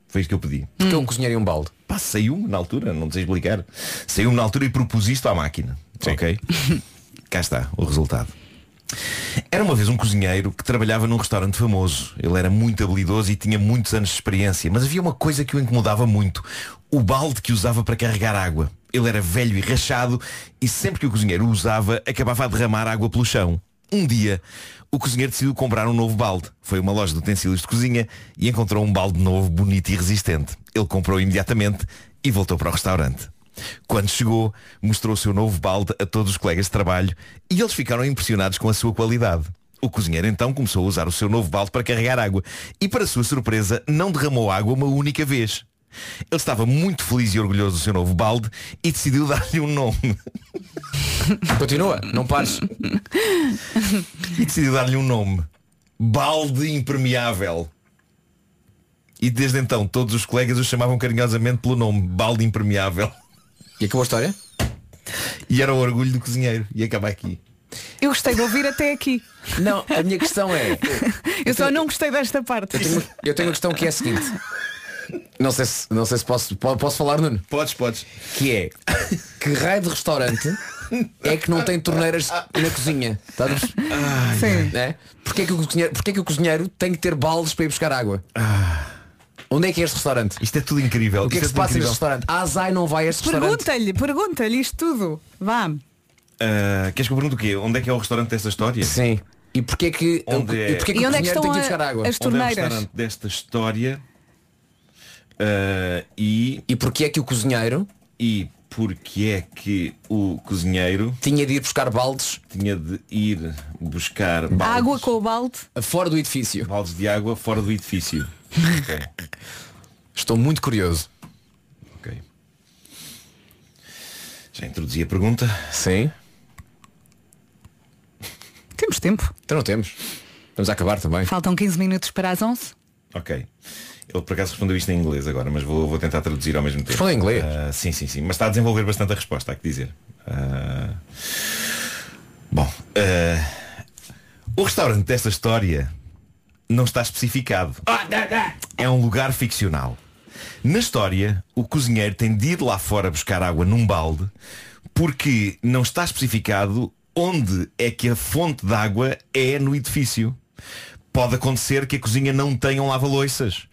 Foi isto que eu pedi. Porque é um cozinheiro e um balde. Pá, saiu-me na altura, não sei explicar. Saiu-me na altura e propus isto à máquina. Ok? Cá está o resultado. Era uma vez um cozinheiro que trabalhava num restaurante famoso. Ele era muito habilidoso e tinha muitos anos de experiência. Mas havia uma coisa que o incomodava muito. O balde que usava para carregar água. Ele era velho e rachado e sempre que o cozinheiro o usava, acabava a derramar água pelo chão. Um dia, o cozinheiro decidiu comprar um novo balde. Foi uma loja de utensílios de cozinha e encontrou um balde novo, bonito e resistente. Ele comprou imediatamente e voltou para o restaurante. Quando chegou, mostrou o seu novo balde a todos os colegas de trabalho e eles ficaram impressionados com a sua qualidade. O cozinheiro então começou a usar o seu novo balde para carregar água e, para sua surpresa, não derramou água uma única vez. Ele estava muito feliz e orgulhoso do seu novo balde e decidiu dar-lhe um nome. Continua, não pares. e decidiu dar-lhe um nome. Balde impermeável. E desde então todos os colegas o chamavam carinhosamente pelo nome Balde impermeável. E acabou a história? E era o orgulho do cozinheiro. E acaba aqui. Eu gostei de ouvir até aqui. Não, a minha questão é. <laughs> Eu só não gostei desta parte. Eu tenho, eu tenho uma questão que é a seguinte. Não sei se, não sei se posso, po- posso falar, Nuno. Podes, podes. Que é que raio de restaurante é que não tem torneiras na cozinha? Sabes? Sim. É? Porquê, que o cozinheiro, porquê que o cozinheiro tem que ter baldes para ir buscar água? Onde é que é este restaurante? Isto é tudo incrível. O que é que Isto se passa tudo neste incrível. restaurante? A Azai não vai a este restaurante. Pergunta-lhe, pergunta-lhe isto tudo. Vá. Ah, queres que eu pergunte o quê? Onde é que é o restaurante desta história? Sim. E porquê que, Onde é? e porquê que E o onde é que cozinheiro tem que ir estão a- água? as Onde é o torneiras? restaurante desta história? Ah, e, E porquê é que o cozinheiro e porque é que o cozinheiro tinha de ir buscar baldes tinha de ir buscar baldes, Água com o balde. fora do edifício? baldes de água fora do edifício? Ok. <laughs> Estou muito curioso. Ok. Já introduzi a pergunta. Sim. <laughs> Temos tempo. Então não temos. Vamos a acabar também. Faltam 15 minutos para as 11. Ok. Ele por acaso respondeu isto em inglês agora, mas vou, vou tentar traduzir ao mesmo tempo. Responde em inglês? Ah, sim, sim, sim. Mas está a desenvolver bastante a resposta, há que dizer. Ah, Bom, ah, o restaurante desta história não está especificado. É um lugar ficcional. Na história, o cozinheiro tem de ir lá fora buscar água num balde porque não está especificado onde é que a fonte de água é no edifício. Pode acontecer que a cozinha não tenha um lava-loiças.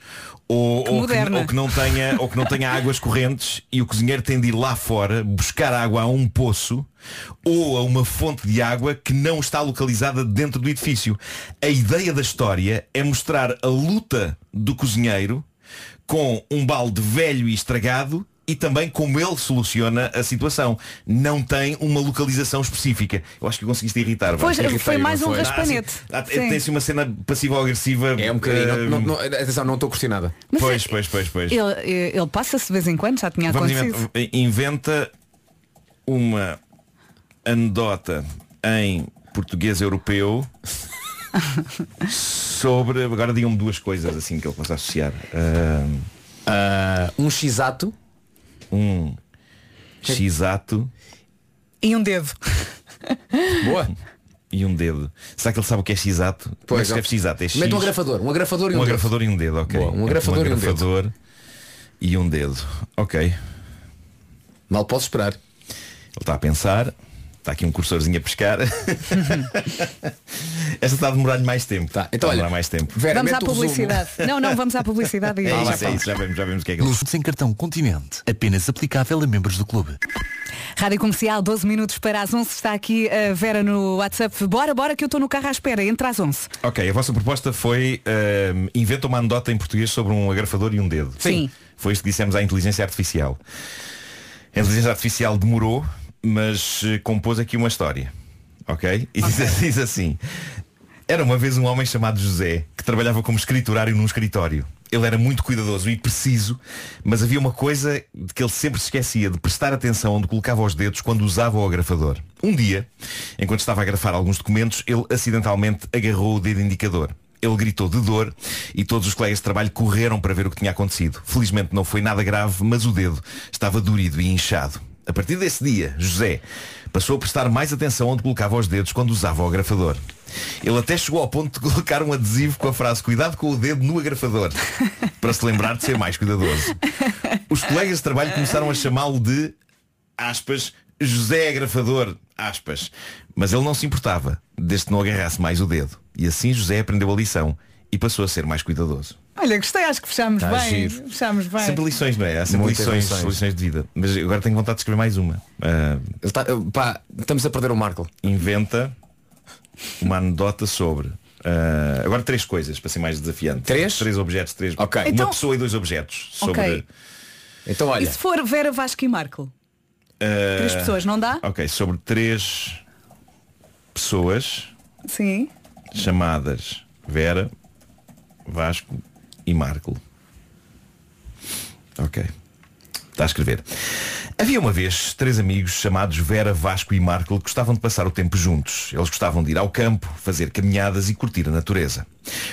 Ou, ou, que, moderna. ou que não tenha, ou que não tenha <laughs> águas correntes e o cozinheiro tem de ir lá fora buscar água a um poço ou a uma fonte de água que não está localizada dentro do edifício. A ideia da história é mostrar a luta do cozinheiro com um balde velho e estragado e também como ele soluciona a situação. Não tem uma localização específica. Eu acho que conseguiste irritar. Pois, foi mais um Ah, raspanete. Ah, Sim. Tem-se uma cena passiva-agressiva. É um bocadinho. eh, Não, não, atenção, não estou a curtir nada. Mas Pois, é- pois, pois, pois. Ele, ele passa-se de vez em quando, já tinha Vamos acontecido. inventa, inventa uma anedota em português europeu <laughs> sobre. Agora digam-me duas coisas assim que ele possa associar. Ah, Ah, um x-ato. Um x-ato E um dedo. Boa. e um dedo. Será que ele sabe o que é x-ato? Como é que Pois, escreve x-ato? É X, Mete um agrafador. Um agrafador e um, um dedo. agrafador e um dedo, ok. Boa, um agrafador e um dedo. agrafador e um dedo. Ok. Mal posso esperar. Ele está a pensar. Está aqui um cursorzinho a pescar. <laughs> Esta está a demorar-lhe mais tempo. Tá, então está a olha, demorar mais tempo. Vera, Vamos à publicidade. <laughs> Não, não, vamos à publicidade e É já isso, é isso, já vemos, já vemos o que é que ele Nos sem cartão Continente. Apenas aplicável a membros do clube. Rádio Comercial, 12 minutos para as 11. Está aqui a Vera no WhatsApp. Bora, bora que eu estou no carro à espera. Entre às 11. Ok, a vossa proposta foi ehm, inventa uma anedota em português sobre um agrafador e um dedo. Sim. Foi isto que dissemos à inteligência artificial. A inteligência artificial demorou, mas eh, compôs aqui uma história. Ok? E diz, <laughs> diz assim. Era uma vez um homem chamado José que trabalhava como escriturário num escritório. Ele era muito cuidadoso e preciso, mas havia uma coisa de que ele sempre se esquecia de prestar atenção onde colocava os dedos quando usava o agrafador. Um dia, enquanto estava a agrafar alguns documentos, ele acidentalmente agarrou o dedo indicador. Ele gritou de dor e todos os colegas de trabalho correram para ver o que tinha acontecido. Felizmente não foi nada grave, mas o dedo estava dorido e inchado. A partir desse dia, José passou a prestar mais atenção onde colocava os dedos quando usava o agrafador. Ele até chegou ao ponto de colocar um adesivo com a frase Cuidado com o dedo no agrafador <laughs> para se lembrar de ser mais cuidadoso. Os colegas de trabalho começaram a chamá-lo de aspas, José Agrafador, aspas. Mas ele não se importava, desde que não agarrasse mais o dedo. E assim José aprendeu a lição e passou a ser mais cuidadoso. Olha, gostei, acho que fechámos Tá bem. giro. Fechámos bem. Sempre lições, não é? Há sempre lições, lições. lições. de vida. Mas agora tenho vontade de escrever mais uma. Ah, pá, estamos a perder o Marco. Inventa uma anedota sobre. ah, agora três coisas, para ser mais desafiante. Três? Três objetos, três. Ok. Uma Então- pessoa e dois objetos. Sobre. Ok. Então E se for Vera Vasco e Marco? ah, Três pessoas, não dá? Ok, sobre três pessoas Sim. chamadas Vera, Vasco e Marco. Ok. Está a escrever. Havia uma vez três amigos chamados Vera, Vasco e Marco que gostavam de passar o tempo juntos. Eles gostavam de ir ao campo, fazer caminhadas e curtir a natureza.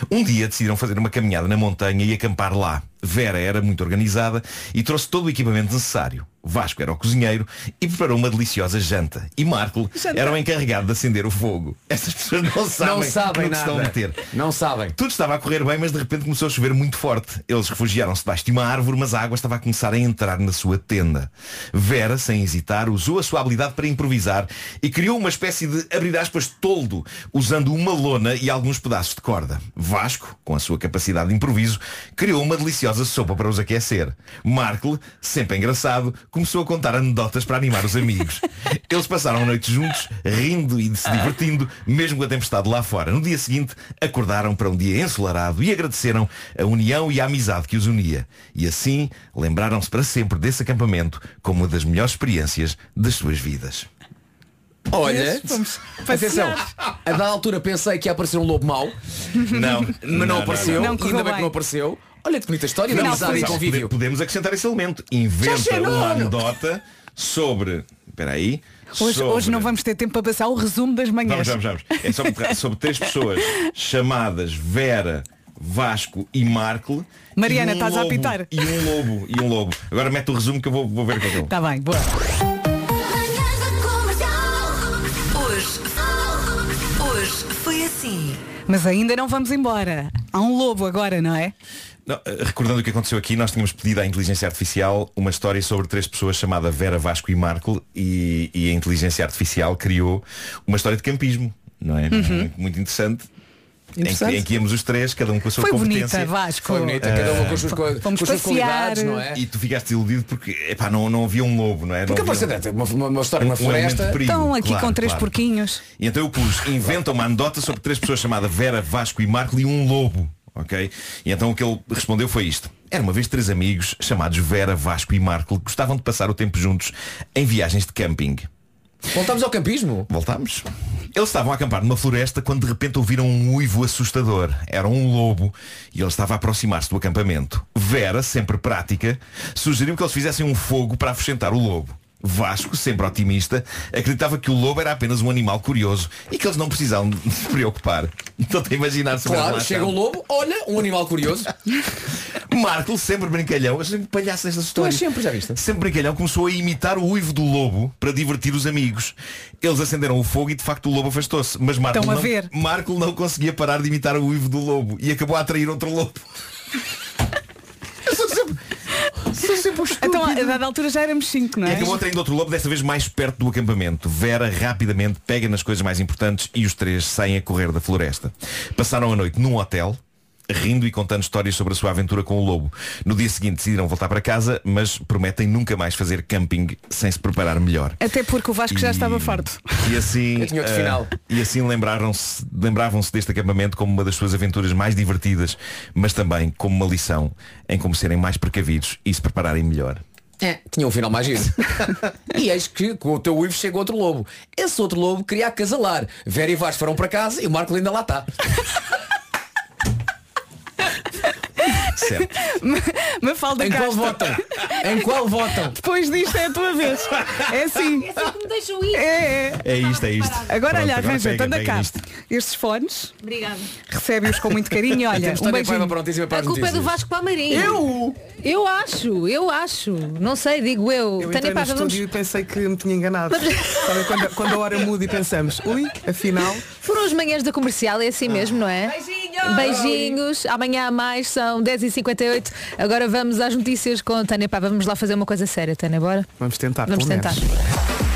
Um dia decidiram fazer uma caminhada na montanha e acampar lá. Vera era muito organizada e trouxe todo o equipamento necessário. Vasco era o cozinheiro e preparou uma deliciosa janta. E Marco era o encarregado de acender o fogo. Essas pessoas não sabem, Não sabem que se estão a nada. meter. Não sabem. Tudo estava a correr bem, mas de repente começou a chover muito forte. Eles refugiaram-se debaixo de uma árvore, mas a água estava a começar a entrar na sua tenda. Vera, sem hesitar, usou a sua habilidade para improvisar e criou uma espécie de, abrir aspas, toldo, usando uma lona e alguns pedaços de corda. Vasco, com a sua capacidade de improviso, criou uma deliciosa sopa para os aquecer. Markle, sempre engraçado, começou a contar anedotas para animar os amigos. <laughs> Eles passaram a noite juntos, rindo e se divertindo, mesmo com a tempestade lá fora. No dia seguinte, acordaram para um dia ensolarado e agradeceram a união e a amizade que os unia. E assim, lembraram-se para sempre desse acampamento como uma das melhores experiências das suas vidas. Olha, Vamos atenção, a dada altura pensei que ia aparecer um lobo mau, Não, mas não, não, apareceu, não, não. e ainda bem que não apareceu. Olha que bonita história, Não, de amizade e convívio. Podemos acrescentar esse elemento. Inventa uma anedota sobre. Espera aí. Hoje, sobre- hoje não vamos ter tempo para passar o resumo das manhãs. Vamos, vamos, vamos. É sobre, <laughs> sobre três pessoas chamadas Vera, Vasco e Marco. Mariana, e um estás a lobo, apitar? E um lobo, e um lobo. Agora mete o resumo que eu vou, vou ver o que é que é. Está bem, boa. Mas ainda não vamos embora. Há um lobo agora, não é? Não, eh, recordando o que aconteceu aqui, nós tínhamos pedido à inteligência artificial uma história sobre três pessoas chamada Vera, Vasco e Marco e, e a inteligência artificial criou uma história de campismo, não é? Uhum. Muito, muito interessante. Em em que íamos os três, cada um com a sua Foi competência. bonita, Vasco. Foi bonita, cada um com as suas, com as suas qualidades, não é? E tu ficaste desiludido porque epá, não, não havia um lobo, não é? Porque não havia aparece uma, uma, uma história um elemento floresta. de perigo, Estão aqui claro, com três claro. porquinhos. E então eu pus, inventa uma anedota sobre três pessoas chamadas Vera, Vasco e Marco e um lobo. Ok? E então o que ele respondeu foi isto. Era uma vez três amigos chamados Vera, Vasco e Marco que gostavam de passar o tempo juntos em viagens de camping. Voltamos ao campismo. Voltamos. Eles estavam a acampar numa floresta quando de repente ouviram um uivo assustador. Era um lobo e ele estava a aproximar-se do acampamento. Vera, sempre prática, sugeriu que eles fizessem um fogo para afugentar o lobo. Vasco, sempre otimista, acreditava que o lobo era apenas um animal curioso e que eles não precisavam de se preocupar. Então tem a imaginar a Claro, chega um lobo, olha, um animal curioso. <laughs> Marco, sempre brincalhão, eu sempre palhaço nestas Tu histórias. és sempre, já viste? Sempre brincalhão começou a imitar o uivo do lobo para divertir os amigos. Eles acenderam o fogo e de facto o lobo afastou-se. Mas Marco Estão a não, ver. Marco não conseguia parar de imitar o uivo do lobo e acabou a atrair outro lobo. Eu sou sempre, sou sempre um <laughs> estúpido. Então, a dada altura já éramos cinco, não E é? acabou atraindo outro lobo, desta vez mais perto do acampamento. Vera rapidamente pega nas coisas mais importantes e os três saem a correr da floresta. Passaram a noite num hotel, rindo e contando histórias sobre a sua aventura com o lobo. No dia seguinte decidiram voltar para casa, mas prometem nunca mais fazer camping sem se preparar melhor. Até porque o Vasco já E- estava farto. E assim, <laughs> final. e assim lembraram-se lembravam-se deste acampamento como uma das suas aventuras mais divertidas, mas também como uma lição em como serem mais precavidos e se prepararem melhor. É, tinha um final mais giro. <laughs> e eis que com o teu uivo chega outro lobo. Esse outro lobo queria acasalar. Vera e Vasco foram para casa e o Marco ainda lá está. <laughs> Certo. <laughs> Me falta Em qual votam? Em qual votam? <laughs> Depois disto é a tua vez. É assim. É assim que me deixam ir. É, é. É isto, é isto. Agora Pronto, olha, arranja, pega, anda pega cá. nisto. Estes fones, Obrigada. recebe-os com muito carinho. Olha, Temos um Tânia beijinho. Prontíssima para A as culpa é do notícias. Vasco Palmeirinho. Eu? Eu acho, eu acho. Não sei, digo eu. Eu Tânia entrei no Paiva, vamos... estúdio e pensei que me tinha enganado. Sabe, quando, quando a hora muda e pensamos, ui, afinal. Foram as manhãs da comercial, é assim mesmo, não é? Beijinhos! Beijinhos. Amanhã há mais, são 10h58. Agora vamos às notícias com a Tânia Paiva. Vamos lá fazer uma coisa séria, Tânia, bora? Vamos tentar. Vamos tentar. menos.